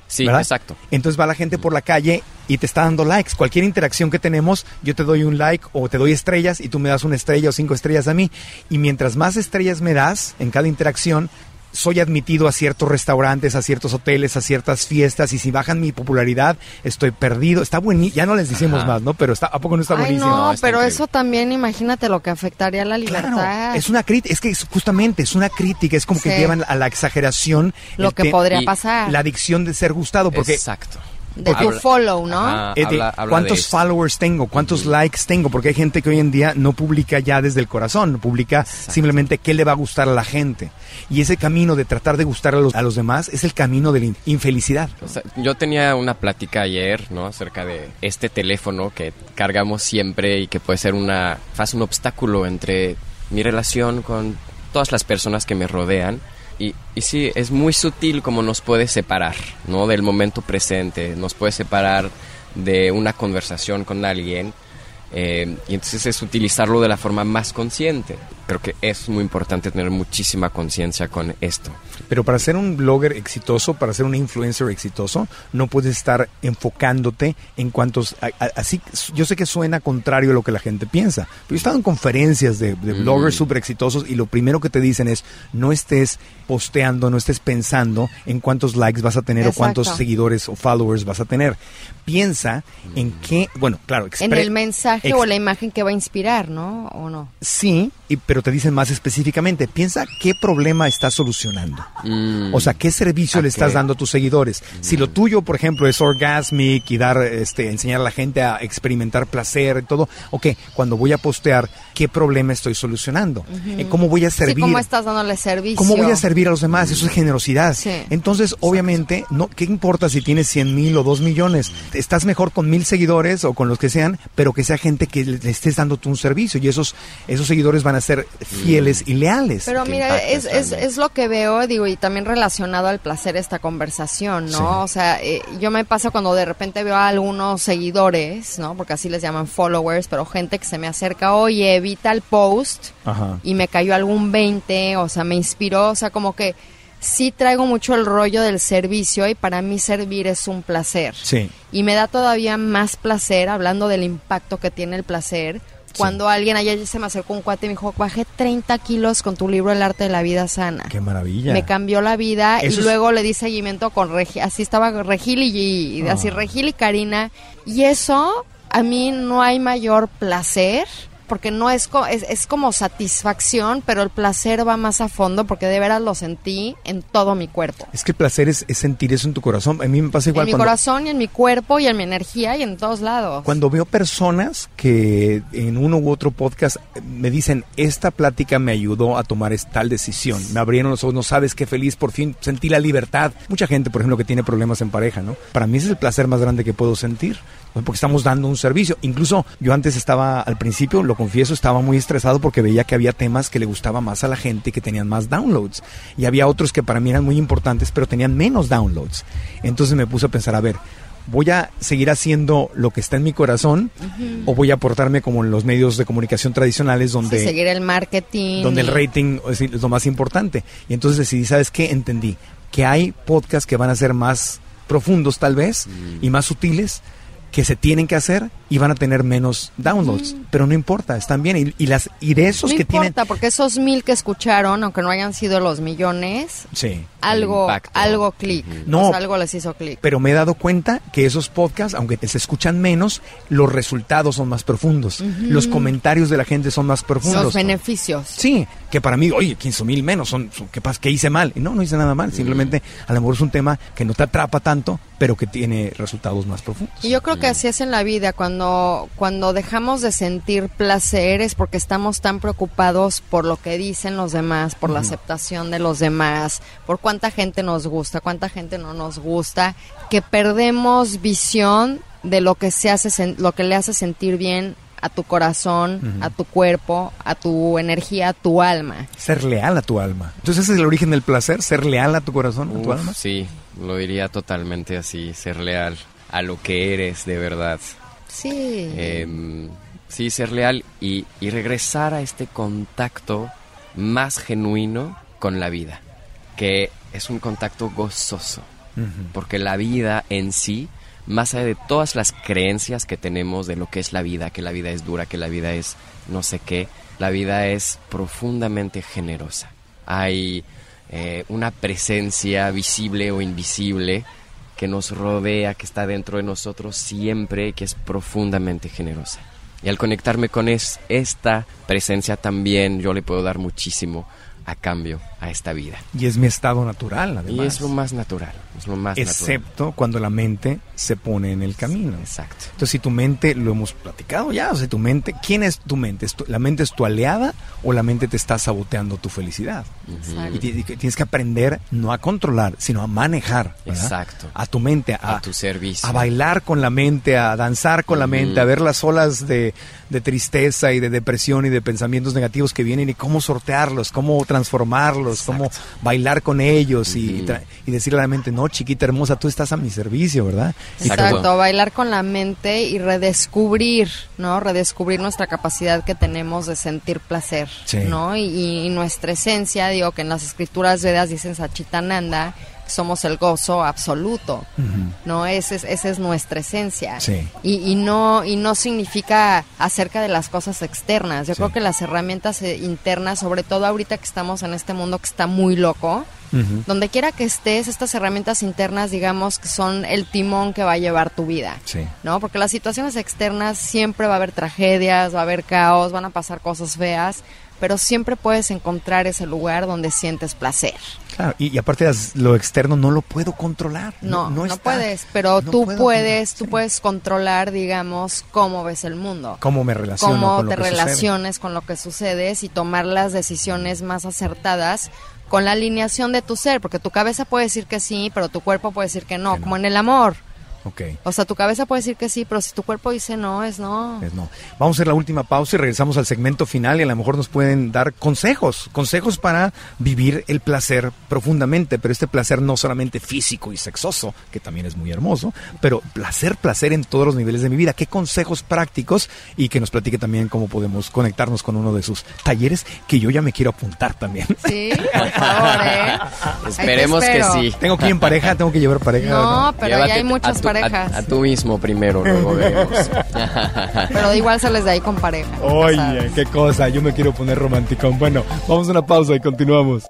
Sí, ¿verdad? exacto. Entonces va la gente por la calle y te está dando likes. Cualquier interacción que tenemos, yo te doy un like o te doy estrellas y tú me das una estrella o cinco estrellas a mí. Y mientras más estrellas me das en cada interacción, soy admitido a ciertos restaurantes, a ciertos hoteles, a ciertas fiestas y si bajan mi popularidad, estoy perdido. Está buenísimo. Ya no les decimos Ajá. más, ¿no? Pero está, ¿a poco no está Ay, buenísimo? no, No, está pero increíble. eso también, imagínate lo que afectaría a la libertad. Claro, es una crítica, es que es justamente es una crítica, es como que llevan a la exageración Lo que podría pasar. la adicción de ser gustado, porque Exacto. De tu Habla- follow, ¿no? Ajá, eh, de habla- habla de cuántos eso. followers tengo, cuántos likes tengo, porque hay gente que hoy en día no publica ya desde el corazón, publica Exacto. simplemente qué le va a gustar a la gente. Y ese camino de tratar de gustar a los, a los demás es el camino de la in- infelicidad. O sea, yo tenía una plática ayer, ¿no? Acerca de este teléfono que cargamos siempre y que puede ser una, faz un obstáculo entre mi relación con todas las personas que me rodean. Y, y sí, es muy sutil como nos puede separar, ¿no? Del momento presente, nos puede separar de una conversación con alguien. eh, y entonces es utilizarlo de la forma más consciente. Creo que es muy importante tener muchísima conciencia con esto. Pero para ser un blogger exitoso, para ser un influencer exitoso, no puedes estar enfocándote en cuantos... a- a- así, yo sé que suena contrario a lo que la gente piensa, pero yo he estado en conferencias de, de Mm. bloggers súper exitosos y lo primero que te dicen es no estés posteando, no estés pensando en cuántos likes vas a tener Exacto. o cuántos seguidores o followers vas a tener. Piensa en qué, bueno, claro, En el mensaje o la imagen que va a inspirar, ¿no? ¿O no? Sí, y- pero te dicen más específicamente, piensa qué problema estás solucionando. Mm. O sea, ¿qué servicio le estás dando a tus seguidores? Si lo tuyo, por ejemplo, es orgasmic y dar, este, enseñar a la gente a experimentar placer y todo, ok, cuando voy a postear, ¿qué problema estoy solucionando? Eh, ¿Cómo voy a Sí, servir? ¿cómo estás dándole servicio? ¿Cómo voy a servir a los demás? Eso es generosidad. Sí. Entonces, obviamente, no, ¿qué importa si tienes 100 mil o 2 millones? Estás mejor con mil seguidores o con los que sean, pero que sea gente que le, le estés dando tú un servicio y esos, esos seguidores van a ser fieles y leales. Pero mira, es, es, es lo que veo, digo, y también relacionado al placer esta conversación, ¿no? Sí. O sea, eh, yo me pasa cuando de repente veo a algunos seguidores, ¿no? Porque así les llaman followers, pero gente que se me acerca, oye, evita el post Ajá. y me cayó algún 20, o sea, me inspiró, o sea, como que sí traigo mucho el rollo del servicio y para mí servir es un placer. Sí. Y me da todavía más placer, hablando del impacto que tiene el placer, cuando alguien ayer se me acercó un cuate y me dijo, bajé 30 kilos con tu libro El arte de la vida sana. Qué maravilla. Me cambió la vida Eso y es- luego le di seguimiento con Regi, así estaba Regil y, y así Ah. Regil y Karina. Y eso, a mí no hay mayor placer porque no es, co- es, es como satisfacción, pero el placer va más a fondo porque de veras lo sentí en todo mi cuerpo. Es que el placer es, es sentir eso en tu corazón. A mí me pasa igual en mi corazón y en mi cuerpo y en mi energía y en todos lados. cuando veo personas que en uno u otro podcast me dicen, esta plática me ayudó a tomar tal decisión, me abrieron los ojos, no sabes qué feliz, por fin sentí la libertad. Mucha gente, por ejemplo, que tiene problemas en pareja, ¿no? Para mí ese es el placer más grande que puedo sentir. Porque estamos dando un servicio. Incluso yo antes estaba, al principio, lo confieso, estaba muy estresado porque veía que había temas que le gustaba más a la gente, que tenían más downloads. Y había otros que para mí eran muy importantes, pero tenían menos downloads. Entonces me puse a pensar, a ver, ¿voy a seguir haciendo lo que está en mi corazón o voy a aportarme como en los medios de comunicación tradicionales donde, Sí, seguir el marketing. donde el y- rating es es lo más importante? Y entonces decidí, ¿sabes qué? Entendí que hay podcasts que van a ser más profundos tal vez y más sutiles que se tienen que hacer y van a tener menos downloads, pero no importa, están bien y, y las y de esos no que importa, tienen porque esos mil que escucharon, aunque no hayan sido los millones, sí, algo, algo clic. No. O sea, algo les hizo clic. pero me he dado cuenta que esos podcasts, aunque se escuchan menos, los resultados son más profundos. Los comentarios de la gente son más profundos. Los beneficios. Sí, que para mí, oye, 15 mil menos, son, son- ¿qué pasa? ¿Qué hice mal? Y no, no hice nada mal. Simplemente, a lo mejor es un tema que no te atrapa tanto, pero que tiene resultados más profundos. Y yo creo que así es en la vida, cuando, cuando dejamos de sentir placer es porque estamos tan preocupados por lo que dicen los demás, por la aceptación de los demás, por cuánta gente nos gusta, cuánta gente no nos gusta, que perdemos visión de lo que se hace sen- lo que le hace sentir bien a tu corazón, a tu cuerpo, a tu energía, a tu alma. Ser leal a tu alma. Entonces, ese es el origen del placer, ser leal a tu corazón, a tu alma. sí, lo diría totalmente así, ser leal a lo que eres de verdad. Sí. Em, sí, ser leal y, y regresar a este contacto más genuino con la vida, que es un contacto gozoso, porque la vida en sí, más allá de todas las creencias que tenemos de lo que es la vida, que la vida es dura, que la vida es no sé qué, la vida es profundamente generosa. Hay eh, una presencia visible o invisible que nos rodea, que está dentro de nosotros siempre, que es profundamente generosa. Y al conectarme con es- esta presencia también yo le puedo dar muchísimo a cambio a esta vida. Y es mi estado natural, además. Y es lo más natural, es lo más natural. Excepto cuando la mente se pone en el camino. Exacto. Entonces, si tu mente, lo hemos platicado ya, o sea, tu mente, ¿quién es tu mente? ¿Es tu- ¿La mente es tu aliada o la mente te está saboteando tu felicidad? Exacto. Y tienes que aprender no a controlar, sino a manejar. ¿verdad? Exacto. A tu mente, a, A tu servicio. a bailar con la mente, a danzar con la mente, a ver las olas de, de tristeza y de depresión y de pensamientos negativos que vienen y cómo sortearlos, cómo transformarlos, cómo bailar con ellos y, tra- y decirle a la mente, no, chiquita hermosa, tú estás a mi servicio, ¿verdad? Exacto. Exacto, bailar con la mente y redescubrir, ¿no? Redescubrir nuestra capacidad que tenemos de sentir placer, Sí. ¿no? Y, y nuestra esencia, digo que en las escrituras vedas dicen Sachitananda, somos el gozo absoluto. ¿no? Ese es, esa es nuestra esencia. Sí. Y, y no, y no significa acerca de las cosas externas. Yo Sí. creo que las herramientas eh, internas, sobre todo ahorita que estamos en este mundo que está muy loco, donde quiera que estés, estas herramientas internas, digamos, que son el timón que va a llevar tu vida. Sí. ¿No? Porque las situaciones externas siempre va a haber tragedias, va a haber caos, van a pasar cosas feas, pero siempre puedes encontrar ese lugar donde sientes placer. Claro, y, y aparte lo externo no lo puedo controlar. No, no, está. puedes, pero No tú puedo puedes, tú sí. puedes controlar, digamos, cómo ves el mundo. Cómo me relaciono cómo con lo te que sucede. relaciones con lo que sucede y tomar las decisiones más acertadas con la alineación de tu ser, porque tu cabeza puede decir que sí, pero tu cuerpo puede decir que no, Que no. como en el amor. Ok. O sea, tu cabeza puede decir que sí, pero si tu cuerpo dice no, es no. Pues no. Vamos a hacer la última pausa y regresamos al segmento final y a lo mejor nos pueden dar consejos, consejos para vivir el placer profundamente, pero este placer no solamente físico y sexoso, que también es muy hermoso, pero placer, placer en todos los niveles de mi vida. ¿Qué consejos prácticos? Y que nos platique también cómo podemos conectarnos con uno de sus talleres, que yo ya me quiero apuntar también. Sí, por favor, ¿eh? Esperemos que sí. Tengo que ir en pareja, tengo que llevar pareja. No, pero ya hay muchas a-. A, tú mismo primero, luego veremos. Pero igual sales de ahí con pareja. Oye, sabes. qué cosa, yo me quiero poner romántico. Bueno, vamos a una pausa y continuamos.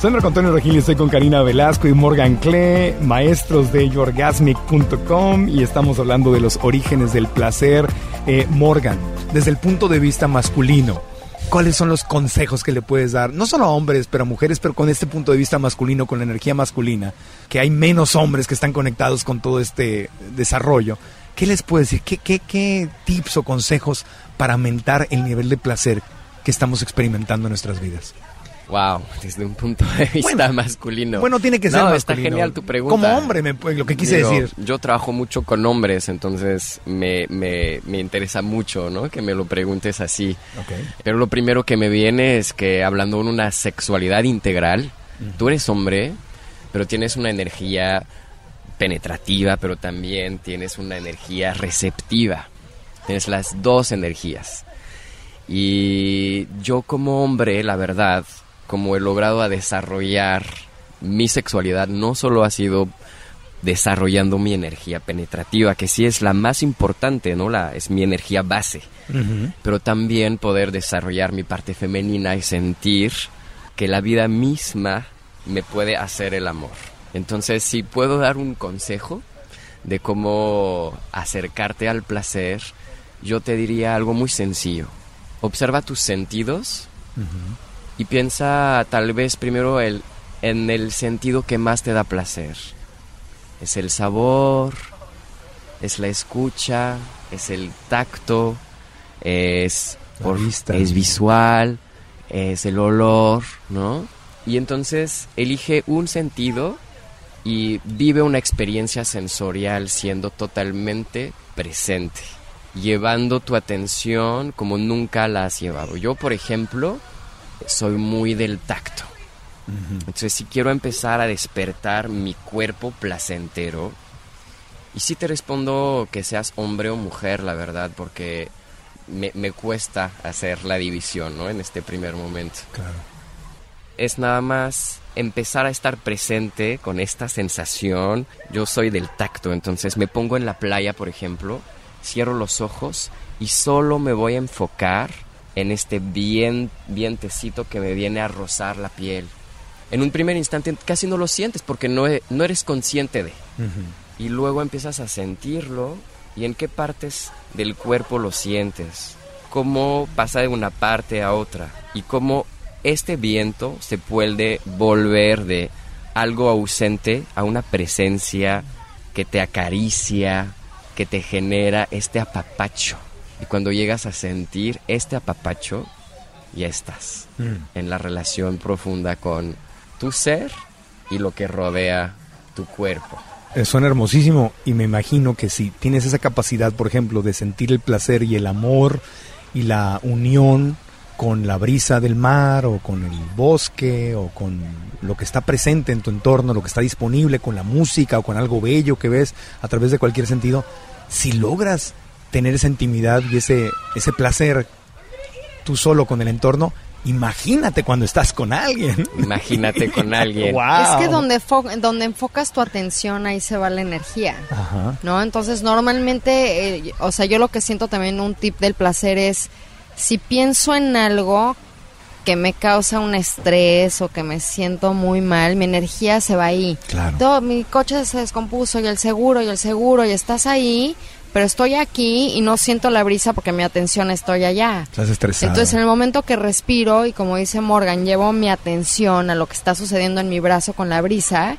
Soy Marco Antonio Regil estoy con Karina Velasco y Morgan Klee, maestros de yourgasmic.com y estamos hablando de los orígenes del placer. Eh, Morgan, desde el punto de vista masculino, ¿cuáles son los consejos que le puedes dar? No solo a hombres, pero a mujeres, pero con este punto de vista masculino, con la energía masculina, que hay menos hombres que están conectados con todo este desarrollo. ¿Qué les puedes decir? ¿Qué, qué, qué tips o consejos para aumentar el nivel de placer que estamos experimentando en nuestras vidas? Wow, desde un punto de vista masculino. Bueno, tiene que ser no, masculino. está genial tu pregunta. Como hombre, me, lo que quise Digo, decir. Yo trabajo mucho con hombres, entonces me, me, me interesa mucho, ¿no? Que me lo preguntes así. Ok. Pero lo primero que me viene es que hablando de una sexualidad integral, tú eres hombre, pero tienes una energía penetrativa, pero también tienes una energía receptiva. Tienes las dos energías. Y yo como hombre, la verdad, como he logrado a desarrollar mi sexualidad, no solo ha sido desarrollando mi energía penetrativa, que sí es la más importante, ¿no? La, es mi energía base pero también poder desarrollar mi parte femenina y sentir que la vida misma me puede hacer el amor. Entonces, si puedo dar un consejo de cómo acercarte al placer, yo te diría algo muy sencillo. Observa tus sentidos y piensa tal vez primero el, en el sentido que más te da placer. Es el sabor, es la escucha, es el tacto, es, vista. es visual, es el olor, ¿no? Y entonces elige un sentido y vive una experiencia sensorial siendo totalmente presente, llevando tu atención como nunca la has llevado. Yo, por ejemplo, soy muy del tacto. Entonces, si quiero empezar a despertar mi cuerpo placentero, y sí te respondo que seas hombre o mujer, la verdad, porque me, me cuesta hacer la división, ¿no? En este primer momento. Claro. Es nada más empezar a estar presente con esta sensación. Yo soy del tacto, entonces me pongo en la playa, por ejemplo, cierro los ojos y solo me voy a enfocar en este bien, vientecito que me viene a rozar la piel. En un primer instante casi no lo sientes porque no, e- no eres consciente de y luego empiezas a sentirlo y en qué partes del cuerpo lo sientes, cómo pasa de una parte a otra y cómo este viento se puede volver de algo ausente a una presencia que te acaricia, que te genera este apapacho. Y cuando llegas a sentir este apapacho, ya estás Mm. en la relación profunda con tu ser y lo que rodea tu cuerpo. Eh, Suena hermosísimo y me imagino que si tienes esa capacidad, por ejemplo, de sentir el placer y el amor y la unión con la brisa del mar o con el bosque o con lo que está presente en tu entorno, lo que está disponible, con la música o con algo bello que ves a través de cualquier sentido, si logras tener esa intimidad y ese, ese placer tú solo con el entorno, imagínate cuando estás con alguien. Imagínate con alguien. Wow. Es que donde, donde enfocas tu atención, ahí se va la energía. Ajá. ¿no? Entonces, normalmente, eh, o sea, yo lo que siento también un tip del placer es, si pienso en algo que me causa un estrés o que me siento muy mal, mi energía se va ahí. Claro. Todo, mi coche se descompuso y el seguro y el seguro y estás ahí, pero estoy aquí y no siento la brisa porque mi atención estoy allá. Estás estresado. Entonces, en el momento que respiro y como dice Morgan, llevo mi atención a lo que está sucediendo en mi brazo con la brisa,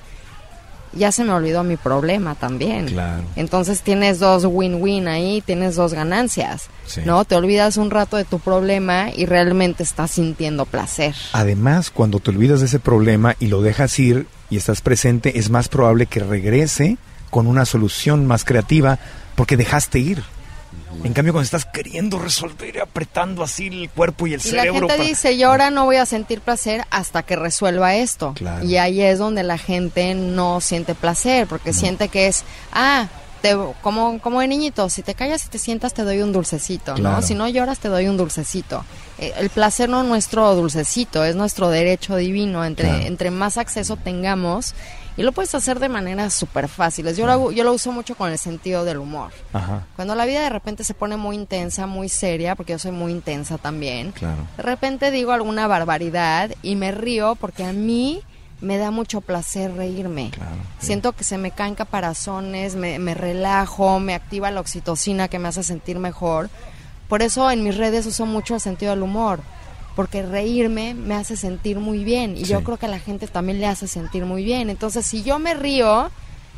ya se me olvidó mi problema también. Claro. Entonces tienes dos win-win ahí, tienes dos ganancias. Sí. ¿No? Te olvidas un rato de tu problema y realmente estás sintiendo placer. Además, cuando te olvidas de ese problema y lo dejas ir y estás presente, es más probable que regrese con una solución más creativa porque dejaste ir. En cambio, cuando estás queriendo resolver, apretando así el cuerpo y el Y la cerebro. gente para- dice, yo ahora no voy a sentir placer hasta que resuelva esto. Claro. Y ahí es donde la gente no siente placer, porque siente que es, ah, te, como, como de niñito, si te callas y te sientas te doy un dulcecito, Claro. ¿no? Si no lloras te doy un dulcecito. Eh, el placer no es nuestro dulcecito, es nuestro derecho divino. Entre, Claro. entre más acceso tengamos, y lo puedes hacer de maneras súper fáciles. Yo, lo, hago- yo lo uso mucho con el sentido del humor. Ajá, Cuando la vida de repente se pone muy intensa, muy seria, porque yo soy muy intensa también, claro. de repente digo alguna barbaridad y me río porque a mí me da mucho placer reírme. Siento que se me caen caparazones, me, me relajo, me activa la oxitocina que me hace sentir mejor. Por eso en mis redes uso mucho el sentido del humor, porque reírme me hace sentir muy bien y yo creo que a la gente también le hace sentir muy bien. Entonces, si yo me río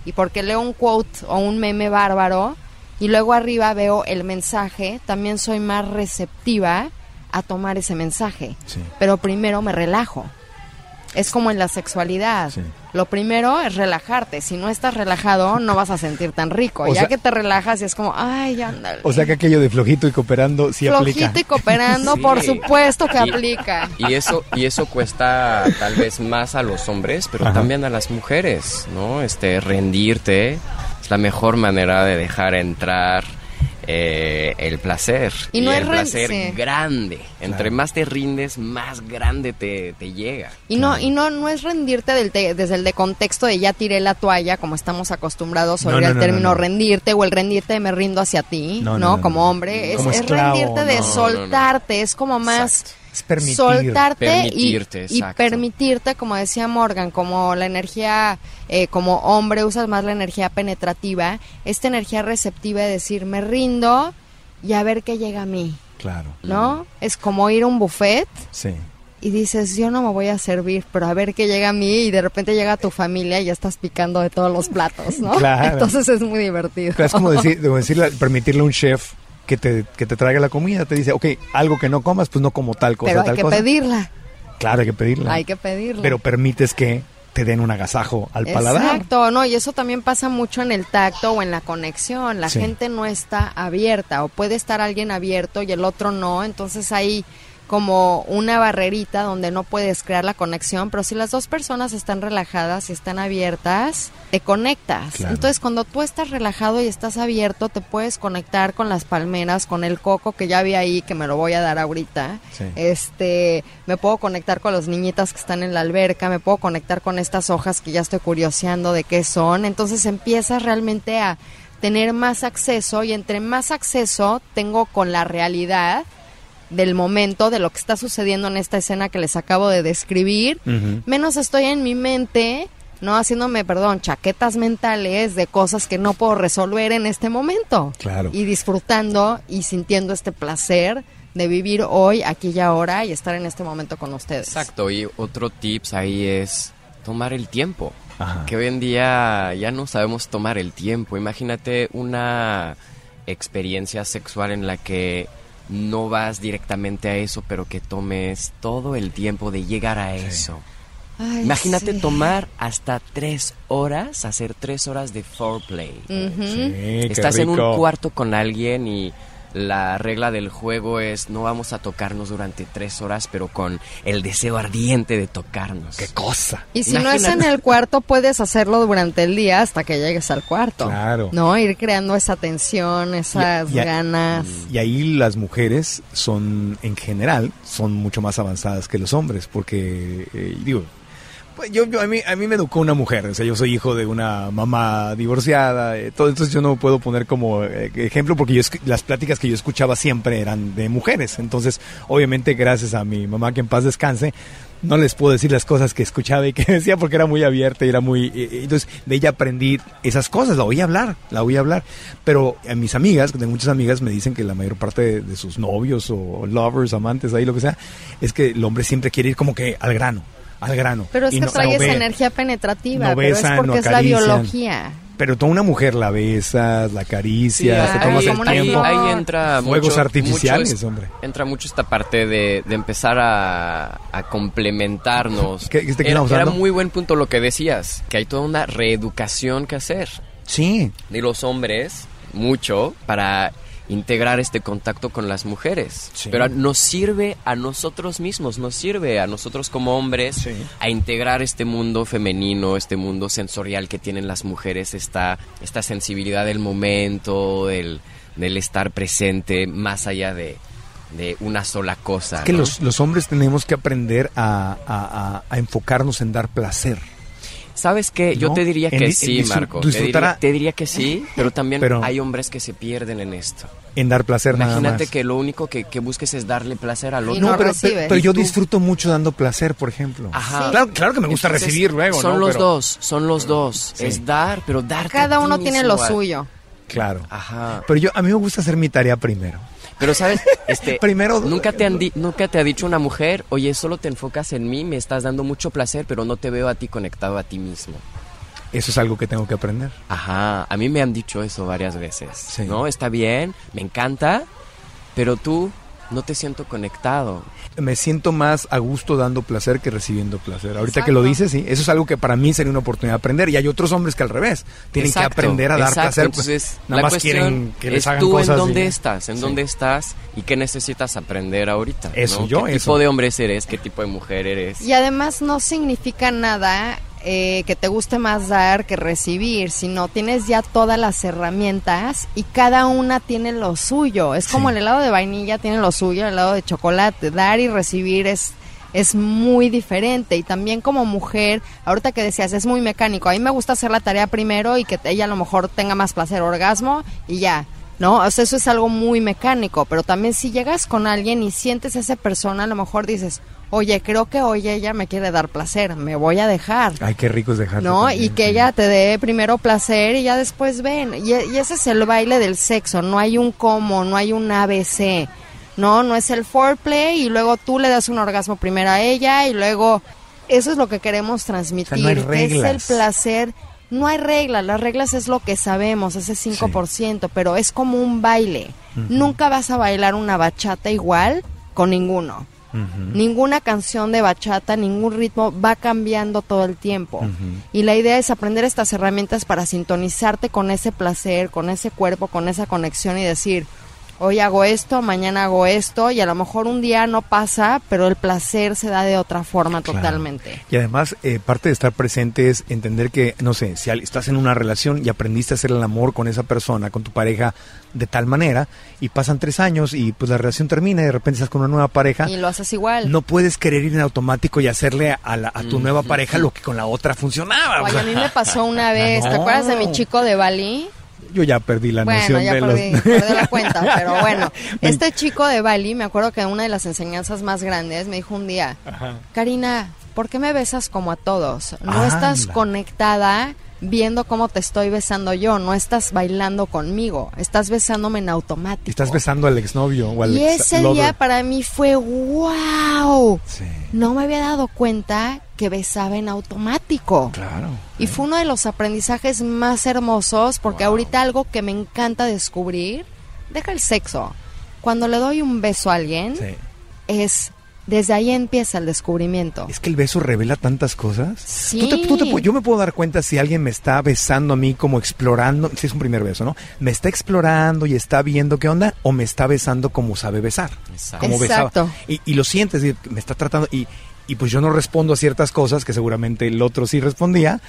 y porque leo un quote o un meme bárbaro y luego arriba veo el mensaje, también soy más receptiva a tomar ese mensaje. Sí. Pero primero me relajo. Es como en la sexualidad. Sí. Lo primero es relajarte. Si no estás relajado, no vas a sentir tan rico. O ya sea- que te relajas y es como, ay, ya ándale. O sea que aquello de flojito y cooperando sí Flojito aplica. y cooperando, Sí. por supuesto que Y- aplica. Y eso, y eso cuesta tal vez más a los hombres, pero Ajá. también a las mujeres, ¿no? Este, rendirte es la mejor manera de dejar entrar eh, el placer. Y no es el placer sí. grande. Entre Claro. más te rindes, más grande te, te llega. Y no, y no, no es rendirte del te- desde el de contexto de ya tiré la toalla, como estamos acostumbrados No, no, el no, término no, no. rendirte, o el rendirte de me rindo hacia ti, No, ¿no? no, no, como no. hombre. Es, Como es esclavo, rendirte de no. soltarte, es como más Exacto. Es permitir. soltarte Permitirte, y, permitirte, como decía Morgan, como la energía, eh, como hombre usas más la energía penetrativa, esta energía receptiva de decir me rindo y a ver qué llega a mí, Claro. ¿no? Es como ir a un buffet Sí. y dices, yo no me voy a servir, pero a ver qué llega a mí y de repente llega tu familia y ya estás picando de todos los platos, ¿no? Claro. Entonces es muy divertido. Es como decir, como decirle- permitirle a un chef que te, que te traiga la comida. Te dice, ok, algo que no comas, pues no como tal cosa, pero hay tal que cosa. pedirla, Claro, hay que pedirla. hay que pedirla. Pero permites que te den un agasajo al paladar. Exacto, no, y eso también pasa mucho en el tacto o en la conexión. La Sí. gente no está abierta o puede estar alguien abierto y el otro no, entonces hay como una barrerita donde no puedes crear la conexión, pero si las dos personas están relajadas y están abiertas, te conectas. Claro. Entonces, cuando tú estás relajado y estás abierto, te puedes conectar con las palmeras, con el coco que ya vi ahí, que me lo voy a dar ahorita. Sí. Este, me puedo conectar con las niñitas que están en la alberca, me puedo conectar con estas hojas que ya estoy curioseando de qué son. Entonces empiezas realmente a tener más acceso y entre más acceso tengo con la realidad del momento, de lo que está sucediendo en esta escena que les acabo de describir, menos estoy en mi mente, no haciéndome, perdón, chaquetas mentales de cosas que no puedo resolver en este momento. Claro. Y disfrutando y sintiendo este placer de vivir hoy, aquí y ahora y estar en este momento con ustedes. Exacto, y otro tips ahí es tomar el tiempo. Ajá. Que hoy en día ya no sabemos tomar el tiempo. Imagínate una experiencia sexual en la que no vas directamente a eso, pero que tomes todo el tiempo de llegar a eso. Ay, Imagínate sí. tomar hasta tres horas, hacer tres horas de foreplay. Sí, qué Estás en un cuarto con alguien y la regla del juego es no vamos a tocarnos durante tres horas, pero con el deseo ardiente de tocarnos. ¡Qué cosa! Y si no es en el cuarto, puedes hacerlo durante el día hasta que llegues al cuarto. Claro. No, ir creando esa tensión, esas Y- y- ganas. Y ahí las mujeres son, en general, son mucho más avanzadas que los hombres, porque, eh, digo, pues yo, yo- a, mí, a mí me educó una mujer, o sea, yo soy hijo de una mamá divorciada, eh, todo, entonces yo no puedo poner como eh, ejemplo, porque yo, las pláticas que yo escuchaba siempre eran de mujeres, entonces, obviamente, gracias a mi mamá, que en paz descanse, no les puedo decir las cosas que escuchaba y que decía porque era muy abierta y era muy... eh, eh, entonces, de ella aprendí esas cosas, la oí hablar, la oí hablar. Pero a mis amigas, que tengo muchas amigas, me dicen que la mayor parte de sus novios o lovers, amantes, ahí lo que sea, es que el hombre siempre quiere ir como que al grano, al grano. Pero es Y que no- trae no esa ve- energía penetrativa, no pero es besan, porque no es la biología. Pero tú a una mujer la besas, la acaricias, Sí, te tomas el tiempo. ahí entra Fuegos mucho- artificiales, mucho es- hombre. Entra mucho esta parte de, de empezar a, a complementarnos. ¿Qué- qué- de qué era, era muy buen punto lo que decías, que hay toda una reeducación que hacer Sí, de los hombres, mucho, para integrar este contacto con las mujeres. Sí. Pero nos sirve a nosotros mismos, nos sirve a nosotros como hombres Sí. a integrar este mundo femenino, este mundo sensorial que tienen las mujeres, esta, esta sensibilidad del momento, del, del estar presente más allá de, de una sola cosa. Es que ¿no? los, los hombres tenemos que aprender a, a- a- a enfocarnos en dar placer. ¿Sabes qué? Yo ¿No? te diría que di- sí, Marco. Te disfrutará- diría, te diría que sí, pero también Pero- hay hombres que se pierden en esto. En dar placer nada Imagínate más. que lo único que, que busques es darle placer al otro. no No, pero, recibes. pero, pero yo disfruto mucho dando placer, por ejemplo. Ajá. Claro, claro que me gusta Entonces, recibir luego, Son ¿no? los Pero- dos, son los dos. Sí. Es dar, pero dar. Cada uno tiene lo suyo. Claro. Ajá. Pero yo, a mí me gusta hacer mi tarea primero. Pero sabes, este, Primero- nunca te han di- nunca te ha dicho una mujer, oye, solo te enfocas en mí, me estás dando mucho placer, pero no te veo a ti conectado a ti mismo. Eso es algo que tengo que aprender. Ajá, a mí me han dicho eso varias veces. Sí. ¿No? Está bien, me encanta, pero tú no te siento conectado. Me siento más a gusto dando placer que recibiendo placer. Ahorita Exacto. que lo dices, sí, eso es algo que para mí sería una oportunidad de aprender. Y hay otros hombres que al revés, tienen Exacto, que aprender a dar exacto. placer. pues, Entonces, nada la más cuestión quieren que les es hagan tú cosas. en y- dónde estás, en Sí. dónde estás y qué necesitas aprender ahorita. Eso, ¿no? yo, ¿Qué eso. tipo de hombre eres? ¿Qué tipo de mujer eres? Y además no significa nada eh, que te guste más dar que recibir, sino tienes ya todas las herramientas y cada una tiene lo suyo. Es como Sí. el helado de vainilla tiene lo suyo, el helado de chocolate. Dar y recibir es es muy diferente y también como mujer, ahorita que decías, es muy mecánico. A mí me gusta hacer la tarea primero y que ella a lo mejor tenga más placer, orgasmo y ya. ¿no? O sea, eso es algo muy mecánico, pero también si llegas con alguien y sientes a esa persona, a lo mejor dices, oye, creo que hoy ella me quiere dar placer, me voy a dejar. Ay, qué rico es dejarlo. ¿No? también, Y que sí. ella te dé primero placer y ya después ven. Y, y ese es el baile del sexo, no hay un cómo, no hay un ABC. No, no es el foreplay y luego tú le das un orgasmo primero a ella y luego eso es lo que queremos transmitir, no hay es el placer. No hay reglas, las reglas es lo que sabemos, ese 5%, pero es como un baile. Nunca vas a bailar una bachata igual con ninguno. Ninguna canción de bachata, ningún ritmo va cambiando todo el tiempo. Y la idea es aprender estas herramientas para sintonizarte con ese placer, con ese cuerpo, con esa conexión y decir, hoy hago esto, mañana hago esto y a lo mejor un día no pasa, pero el placer se da de otra forma Claro. totalmente. Y además, eh, parte de estar presente es entender que, no sé, si al- estás en una relación y aprendiste a hacer el amor con esa persona, con tu pareja, de tal manera, y pasan tres años y pues la relación termina y de repente estás con una nueva pareja, Y lo haces igual. no puedes querer ir en automático y hacerle a, la- a tu nueva pareja lo que con la otra funcionaba. o Oye, sea, a mí me pasó una vez, ¿te acuerdas de mi chico de Bali? Yo ya perdí la Bueno, noción ya de perdí, los... perdí la cuenta, pero bueno. Este chico de Bali, me acuerdo que una de las enseñanzas más grandes me dijo un día, Ajá. Karina, ¿por qué me besas como a todos? No estás conectada viendo cómo te estoy besando yo, no estás bailando conmigo, estás besándome en automático. Estás besando al exnovio o al y ese día para mí fue wow. Sí, No me había dado cuenta que besaba en automático. claro. Y fue uno de los aprendizajes más hermosos porque ahorita algo que me encanta descubrir, deja el sexo. Cuando le doy un beso a alguien, Sí. es desde ahí empieza el descubrimiento. Es que el beso revela tantas cosas. Sí. Tú te- tú te pu- yo me puedo dar cuenta si alguien me está besando a mí como explorando, si es un primer beso, ¿no? Me está explorando y está viendo qué onda o me está besando como sabe besar. Exacto. Como besaba. Y, y lo sientes, y me está tratando y, y pues yo no respondo a ciertas cosas que seguramente el otro sí respondía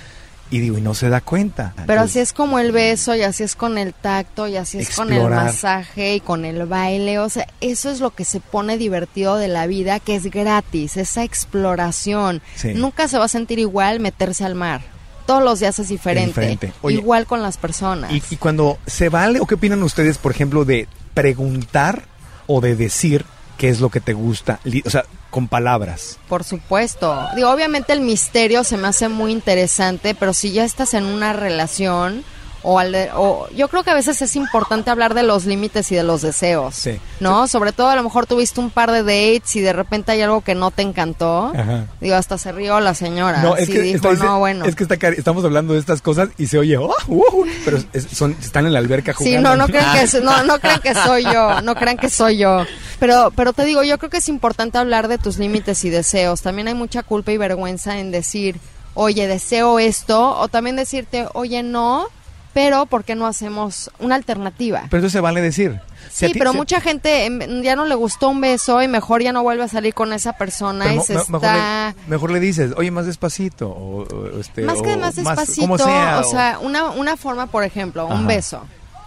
y digo, y no se da cuenta. Pero Entonces, así es como el beso y así es con el tacto y así es con el masaje y con el baile. O sea, eso es lo que se pone divertido de la vida, que es gratis, esa exploración. Sí. Nunca se va a sentir igual meterse al mar. Todos los días es diferente. diferente. Oye, igual con las personas. Y, y cuando se vale, o qué opinan ustedes, por ejemplo, de preguntar o de decir qué es lo que te gusta, o sea, con palabras. Por supuesto. Digo, obviamente el misterio se me hace muy interesante, pero si ya estás en una relación o, al de- o yo creo que a veces es importante hablar de los límites y de los deseos, Sí. ¿no? Sobre todo a lo mejor tuviste un par de dates y de repente hay algo que no te encantó. Ajá. Digo, hasta se rió la señora. No, es sí que, dijo, está- no, bueno. es que está estamos hablando de estas cosas y se oye, "Oh, uh", pero es- son, están en la alberca jugando. Sí, no, no crean que, no, no crean que soy yo, no crean que soy yo. Pero, pero te digo, yo creo que es importante hablar de tus límites y deseos. También hay mucha culpa y vergüenza en decir, oye, deseo esto, o también decirte, oye, no, pero ¿por qué no hacemos una alternativa? Pero eso se vale decir. Si Sí, ti- pero si- mucha gente em, ya no le gustó un beso y mejor ya no vuelve a salir con esa persona pero y se me- está... mejor, le, mejor le dices, oye, más despacito. O, o, este, Más que o más despacito, sea, o sea, una, una forma, por ejemplo, un beso.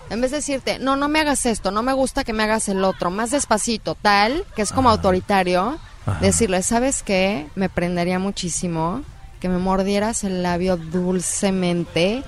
En vez de decirte, no, no me hagas esto, no me gusta que me hagas el otro, más despacito, tal, que es como autoritario, Ajá. decirle, ¿sabes qué? Me prendería muchísimo que me mordieras el labio dulcemente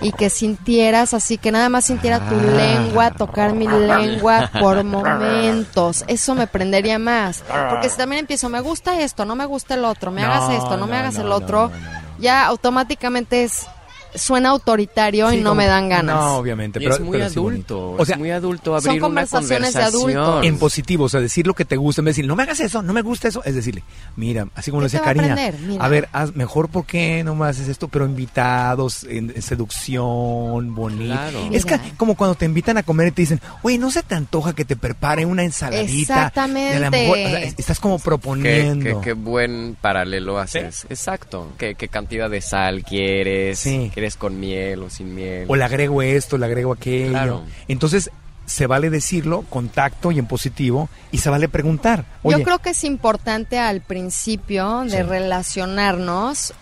y que sintieras así, que nada más sintiera tu Ah. lengua, tocar mi lengua por momentos. Eso me prendería más. Porque si también empiezo, me gusta esto, no me gusta el otro, me No, hagas esto, no, me hagas no, el otro, ya automáticamente es suena autoritario Sí, y no como- me dan ganas. No, obviamente. Y pero, es muy pero sí bonito. adulto, O sea, es muy adulto son abrir una conversaciones de conversación. adultos. en positivo, o sea, decir lo que te gusta, en vez de decir, no me hagas eso, no me gusta eso, es decirle, mira, así como lo ¿Qué decía a Karina, a ver, haz mejor, ¿por qué no me haces esto? Pero invitados, en, en seducción, bonito. Claro. Es que, como cuando te invitan a comer y te dicen, oye, ¿no se te antoja que te prepare una ensaladita? Exactamente. Mejor, o sea, estás como Qué, proponiendo. qué- qué buen paralelo haces. Exacto. ¿Qué, qué cantidad de sal quieres? Sí. ¿Quieres con miel o sin miel? o le agrego esto, le agrego aquello. Claro. Entonces, se vale decirlo con tacto y en positivo, y se vale preguntar. Oye, Yo creo que es importante al principio de Sí. relacionarnos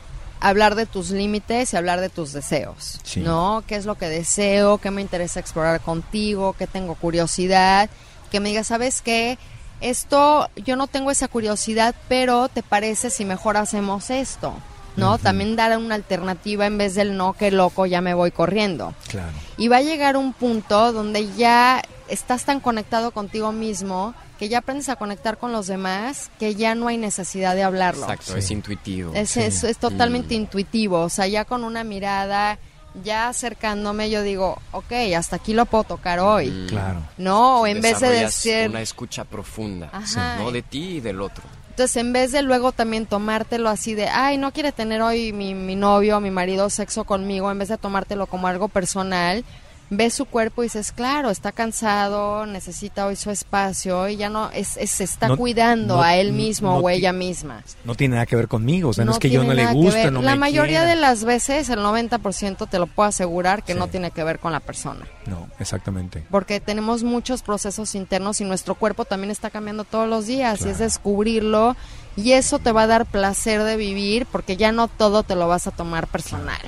hablar de tus límites y hablar de tus deseos, Sí. ¿no? ¿Qué es lo que deseo? ¿Qué me interesa explorar contigo? ¿Qué tengo curiosidad? Que me digas, ¿sabes qué? Esto, yo no tengo esa curiosidad, pero ¿te parece si mejor hacemos esto? ¿No? También dar una alternativa en vez del no, qué loco, ya me voy corriendo. Claro. Y va a llegar un punto donde ya estás tan conectado contigo mismo que ya aprendes a conectar con los demás que ya no hay necesidad de hablarlo. Exacto, Sí. es intuitivo. Es, Sí. es, es totalmente Mm. intuitivo. O sea, ya con una mirada, ya acercándome, yo digo, ok, hasta aquí lo puedo tocar hoy. Mm. Claro. No, o en vez de decir... una escucha profunda, Ajá. no de ti y del otro. Entonces, en vez de luego también tomártelo así de, ay, no quiere tener hoy mi, mi novio mi marido sexo conmigo, en vez de tomártelo como algo personal, ves su cuerpo y dices, claro, está cansado, necesita hoy su espacio y ya no, es, es- se está No- cuidando no- a él mismo no o ella misma. No tiene nada que ver conmigo, o sea, no, es que yo no le ver. no La me mayoría quiera. de las veces, el 90% te lo puedo asegurar que Sí. no tiene que ver con la persona. No, exactamente. Porque tenemos muchos procesos internos y nuestro cuerpo también está cambiando todos los días y es descubrirlo y eso te va a dar placer de vivir porque ya no todo te lo vas a tomar personal.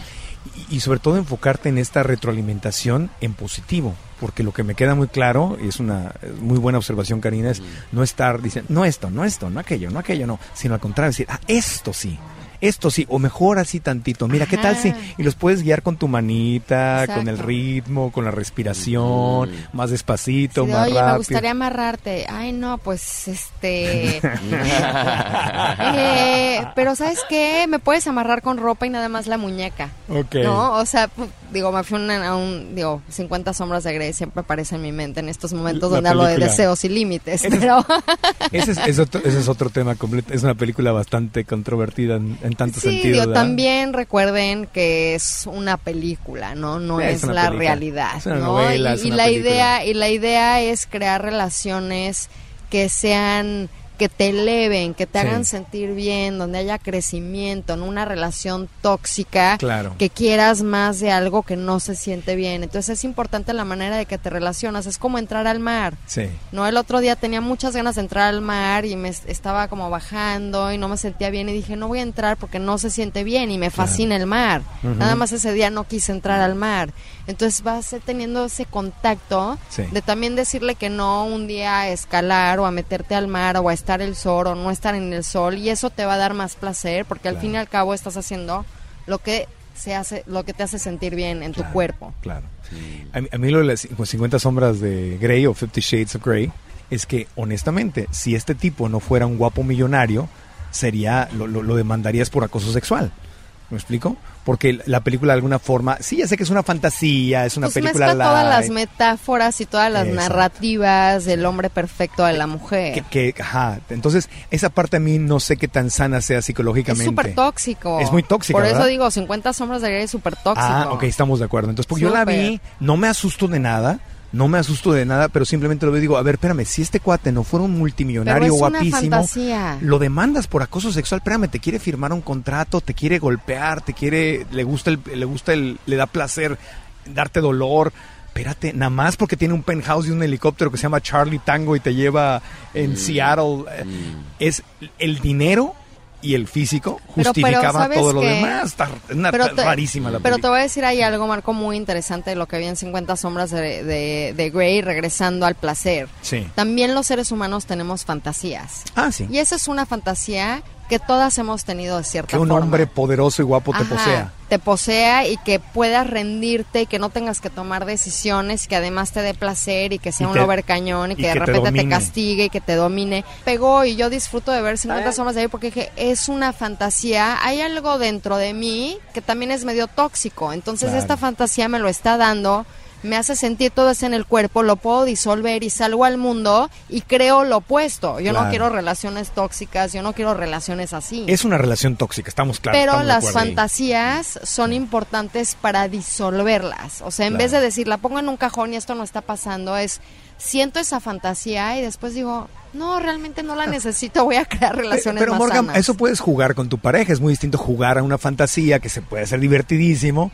Y sobre todo enfocarte en esta retroalimentación en positivo, porque lo que me queda muy claro, y es una muy buena observación, Karina, es no estar diciendo, no esto, no esto, no aquello, no aquello, no, sino al contrario, decir, ah, esto sí. Esto sí, o mejor así tantito. Mira, ¿qué tal si? Y los puedes guiar con tu manita, con el ritmo, con la respiración, Mm. más despacito, Sí, más Oye, rápido. me gustaría amarrarte. Ay, no, pues este. Eh, pero ¿sabes qué? Me puedes amarrar con ropa y nada más la muñeca. Ok. ¿No? O sea, digo, me fui una- a un, digo, 50 sombras de Grey siempre aparece en mi mente en estos momentos La donde hablo de deseos y límites, Ese es- pero Ese es, es otro, ese es otro tema completo. Es una película bastante controvertida en, en tantos sí, sentidos. digo, también recuerden que es una película, ¿no? No Es la película. realidad, Es una ¿no? novela, y, es y una la película. idea y la idea es crear relaciones que sean que te eleven, que te Sí. hagan sentir bien, donde haya crecimiento, en una relación tóxica, Claro. que quieras más de algo que no se siente bien. Entonces es importante la manera de que te relacionas, es como entrar al mar. Sí. No, el otro día tenía muchas ganas de entrar al mar y me es- estaba como bajando y no me sentía bien y dije, no voy a entrar porque no se siente bien y me fascina el mar. Nada más ese día no quise entrar al mar. Entonces vas teniendo ese contacto Sí. de también decirle que no un día a escalar o a meterte al mar o a estar el sol o no estar en el sol y eso te va a dar más placer porque al fin y al cabo estás haciendo lo que se hace lo que te hace sentir bien en tu cuerpo. Claro. A mí, a mí lo de las 50 sombras de Grey o 50 Shades of Grey es que, honestamente, si este tipo no fuera un guapo millonario, sería lo, lo- lo demandarías por acoso sexual. ¿Me explico? Porque la película de alguna forma, sí, ya sé que es una fantasía, es una Pues película mezcla todas las metáforas y todas las narrativas del hombre perfecto de la mujer. que, que- ajá, entonces esa parte a mí no sé qué tan sana sea es psicológicamente. súper tóxico. Es muy tóxica, Por eso digo, 50 sombras de Grey es súper tóxico. Ah, ok, estamos de acuerdo. Entonces, porque yo la vi, no me asusto de nada, no me asusto de nada, pero simplemente lo veo y digo, a ver, espérame, si este cuate no fuera un multimillonario Pero es una guapísimo, fantasía. lo demandas por acoso sexual, espérame, te quiere firmar un contrato, te quiere golpear, te quiere, le gusta el, le gusta el, le da placer darte dolor. Espérate, nada más porque tiene un penthouse y un helicóptero que se llama Charlie Tango y te lleva en Seattle. eh, Es el dinero y el físico Pero- pero, justificaba ¿sabes todo lo demás. Está, Pero te, rarísima la pero te película. voy a decir, hay algo, Marco, muy interesante de lo que había en 50 sombras de, de, de Grey, regresando al placer. Sí. También los seres humanos tenemos fantasías. Ah, sí. Y esa es una fantasía que todas hemos tenido de cierta Que un forma. hombre poderoso y guapo te posea. Te posea y que puedas rendirte y que no tengas que tomar decisiones, que además te dé placer y que sea Y un te- lover cañón y y que de que repente te, castigue y que te domine. Pegó y yo disfruto de ver 50 sombras de ahí porque dije, es una fantasía, hay algo dentro de mí que también es medio tóxico, entonces Claro. esta fantasía me lo está dando. Me hace sentir todo eso en el cuerpo, lo puedo disolver y salgo al mundo y creo lo opuesto. Yo Claro. no quiero relaciones tóxicas, yo no quiero relaciones así. Es una relación tóxica, estamos claros. Pero estamos las fantasías son importantes para disolverlas. O sea, en Claro. vez de decir, la pongo en un cajón y esto no está pasando, es siento esa fantasía y después digo, no, realmente no la necesito, voy a crear relaciones Pero más Morgan, sanas. eso puedes jugar con tu pareja. Es muy distinto jugar a una fantasía que se puede hacer divertidísimo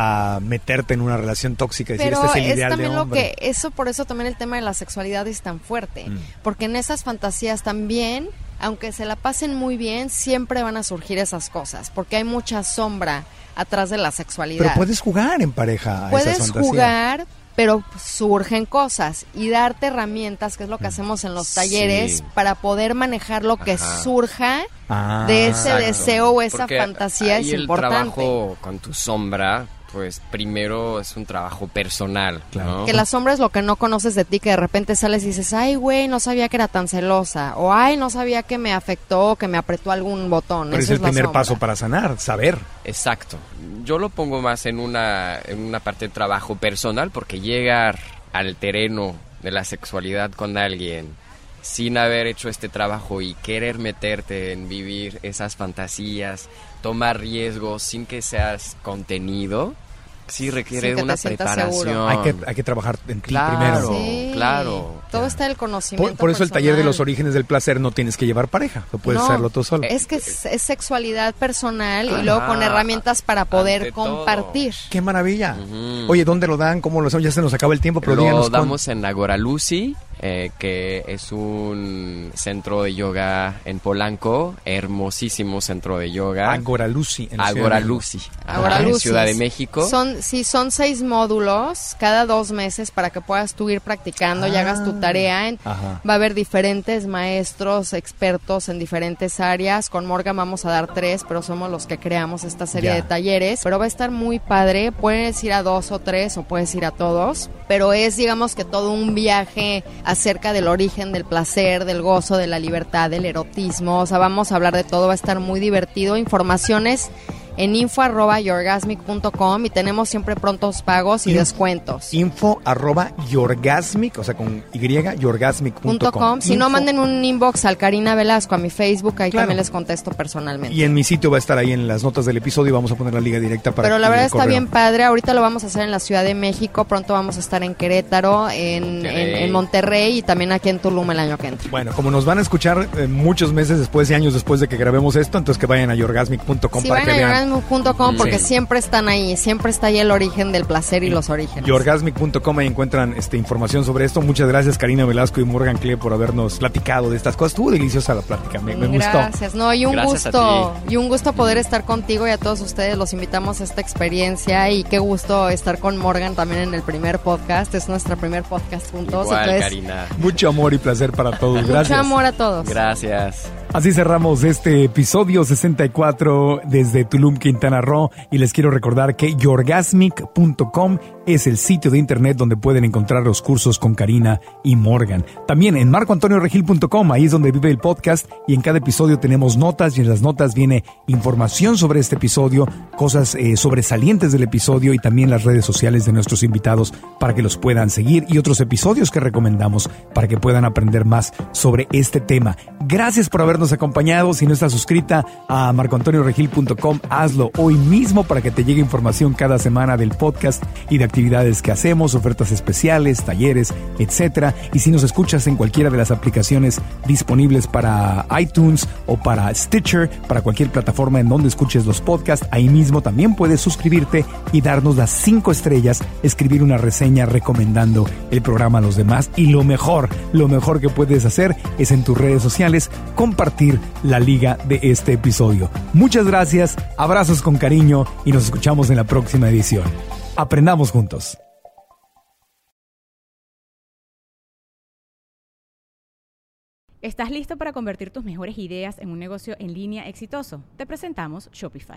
a meterte en una relación tóxica y decir, este es el es ideal de también lo hombre. que, eso por eso también el tema de la sexualidad es tan fuerte, Mm. porque en esas fantasías también, aunque se la pasen muy bien, siempre van a surgir esas cosas, porque hay mucha sombra atrás de la sexualidad. Pero puedes jugar en pareja a esas Puedes fantasías. jugar, pero surgen cosas y darte herramientas, que es lo que Mm. hacemos en los Sí. talleres, para poder manejar lo que Ajá. surja Ah, de ese Exacto. deseo o esa Porque fantasía ahí es el importante. trabajo con tu sombra, pues primero es un trabajo personal, Claro. ¿no? Que la sombra es lo que no conoces de ti, que de repente sales y dices, ay, güey, no sabía que era tan celosa. O, ay, no sabía que me afectó, que me apretó algún botón. Pero es Eso el la primer sombra. paso para sanar, saber. Exacto. Yo lo pongo más en una, en una parte de trabajo personal porque llegar al terreno de la sexualidad con alguien sin haber hecho este trabajo y querer meterte en vivir esas fantasías, tomar riesgos sin que seas contenido, sí requiere una preparación. Hay que, hay que trabajar en ti Claro. primero. Sí, claro. Todo está en el conocimiento. Por, por eso el taller de los orígenes del placer no tienes que llevar pareja, lo puedes No, hacerlo tú solo. Es que es, es sexualidad personal Ajá. y luego con herramientas para poder todo. compartir. ¡Qué maravilla! Oye, ¿dónde lo dan? ¿Cómo lo hacemos? Ya se nos acaba el tiempo, pero lo díganos cuándo. damos en Agora Lucy, eh, que es un centro de yoga en Polanco, hermosísimo centro de yoga. Agora Lucy. en la Ciudad de Agora México. Lucy. Ahora Ajá, en. Ciudad de México. Son, sí, son seis módulos cada dos meses para que puedas tú ir practicando y Ah. hagas tu tarea. En- Ajá. Va a haber diferentes maestros, expertos en diferentes áreas. Con Morgan vamos a dar tres, pero somos los que creamos esta serie Ya. de talleres. Pero va a estar muy padre. Puedes ir a dos o tres o puedes ir a todos. Pero es, digamos que todo un viaje acerca del origen del placer, del gozo, de la libertad, del erotismo. O sea, vamos a hablar de todo. Va a estar muy divertido. Informaciones en info arroba yorgasmic.com y tenemos siempre prontos pagos y descuentos. Info arroba yorgasmic, o sea, con Y, yorgasmic.com. Si no, manden un inbox al Karina Velasco, a mi Facebook, ahí Claro. también les contesto personalmente. Y en mi sitio va a estar ahí en las notas del episodio y vamos a poner la liga directa para Pero la verdad está bien padre. Ahorita lo vamos a hacer en la Ciudad de México. Pronto vamos a estar en Querétaro, en, Monterrey. en- en Monterrey y también aquí en Tulum el año que entra. Bueno, como nos van a escuchar eh, muchos meses después y años después de que grabemos esto, entonces que vayan a yorgasmic.com Si para que a vean. yorgasmic.com porque Sí. siempre están ahí, siempre está ahí el origen del placer y los orígenes. Yorgasmic.com ahí encuentran este, información sobre esto. Muchas gracias Karina Velasco y Morgan Clee por habernos platicado de estas cosas. Estuvo deliciosa la plática, me, me gustó. Gracias, no, y un Gracias gusto, y un gusto poder estar contigo y a todos ustedes los invitamos a esta experiencia y qué gusto estar con Morgan también en el primer podcast, es nuestro primer podcast juntos, Igual, entonces Karina. Mucho amor y placer para todos. Gracias. mucho amor a todos. Gracias. Así cerramos este episodio 64 desde Tulum, Quintana Roo y les quiero recordar que yorgasmic.com es el sitio de internet donde pueden encontrar los cursos con Karina y Morgan. También en marcoantonioregil.com, ahí es donde vive el podcast y en cada episodio tenemos notas y en las notas viene información sobre este episodio, cosas eh, sobresalientes del episodio y también las redes sociales de nuestros invitados para que los puedan seguir y otros episodios que recomendamos para que puedan aprender más sobre este tema. Gracias por habernos acompañado. Si no estás suscrita a marcoantonioregil.com, hazlo hoy mismo para que te llegue información cada semana del podcast y de actividades que hacemos, ofertas especiales, talleres, etcétera. Y si nos escuchas en cualquiera de las aplicaciones disponibles para iTunes o para Stitcher, para cualquier plataforma en donde escuches los podcasts, ahí mismo también puedes suscribirte y darnos las cinco estrellas, escribir una reseña recomendando el programa a los demás. Y lo mejor, lo mejor que puedes hacer es en tus redes sociales compartir la liga de este episodio. Muchas gracias, abrazos con cariño y nos escuchamos en la próxima edición. Aprendamos juntos. ¿Estás listo para convertir tus mejores ideas en un negocio en línea exitoso? Te presentamos Shopify.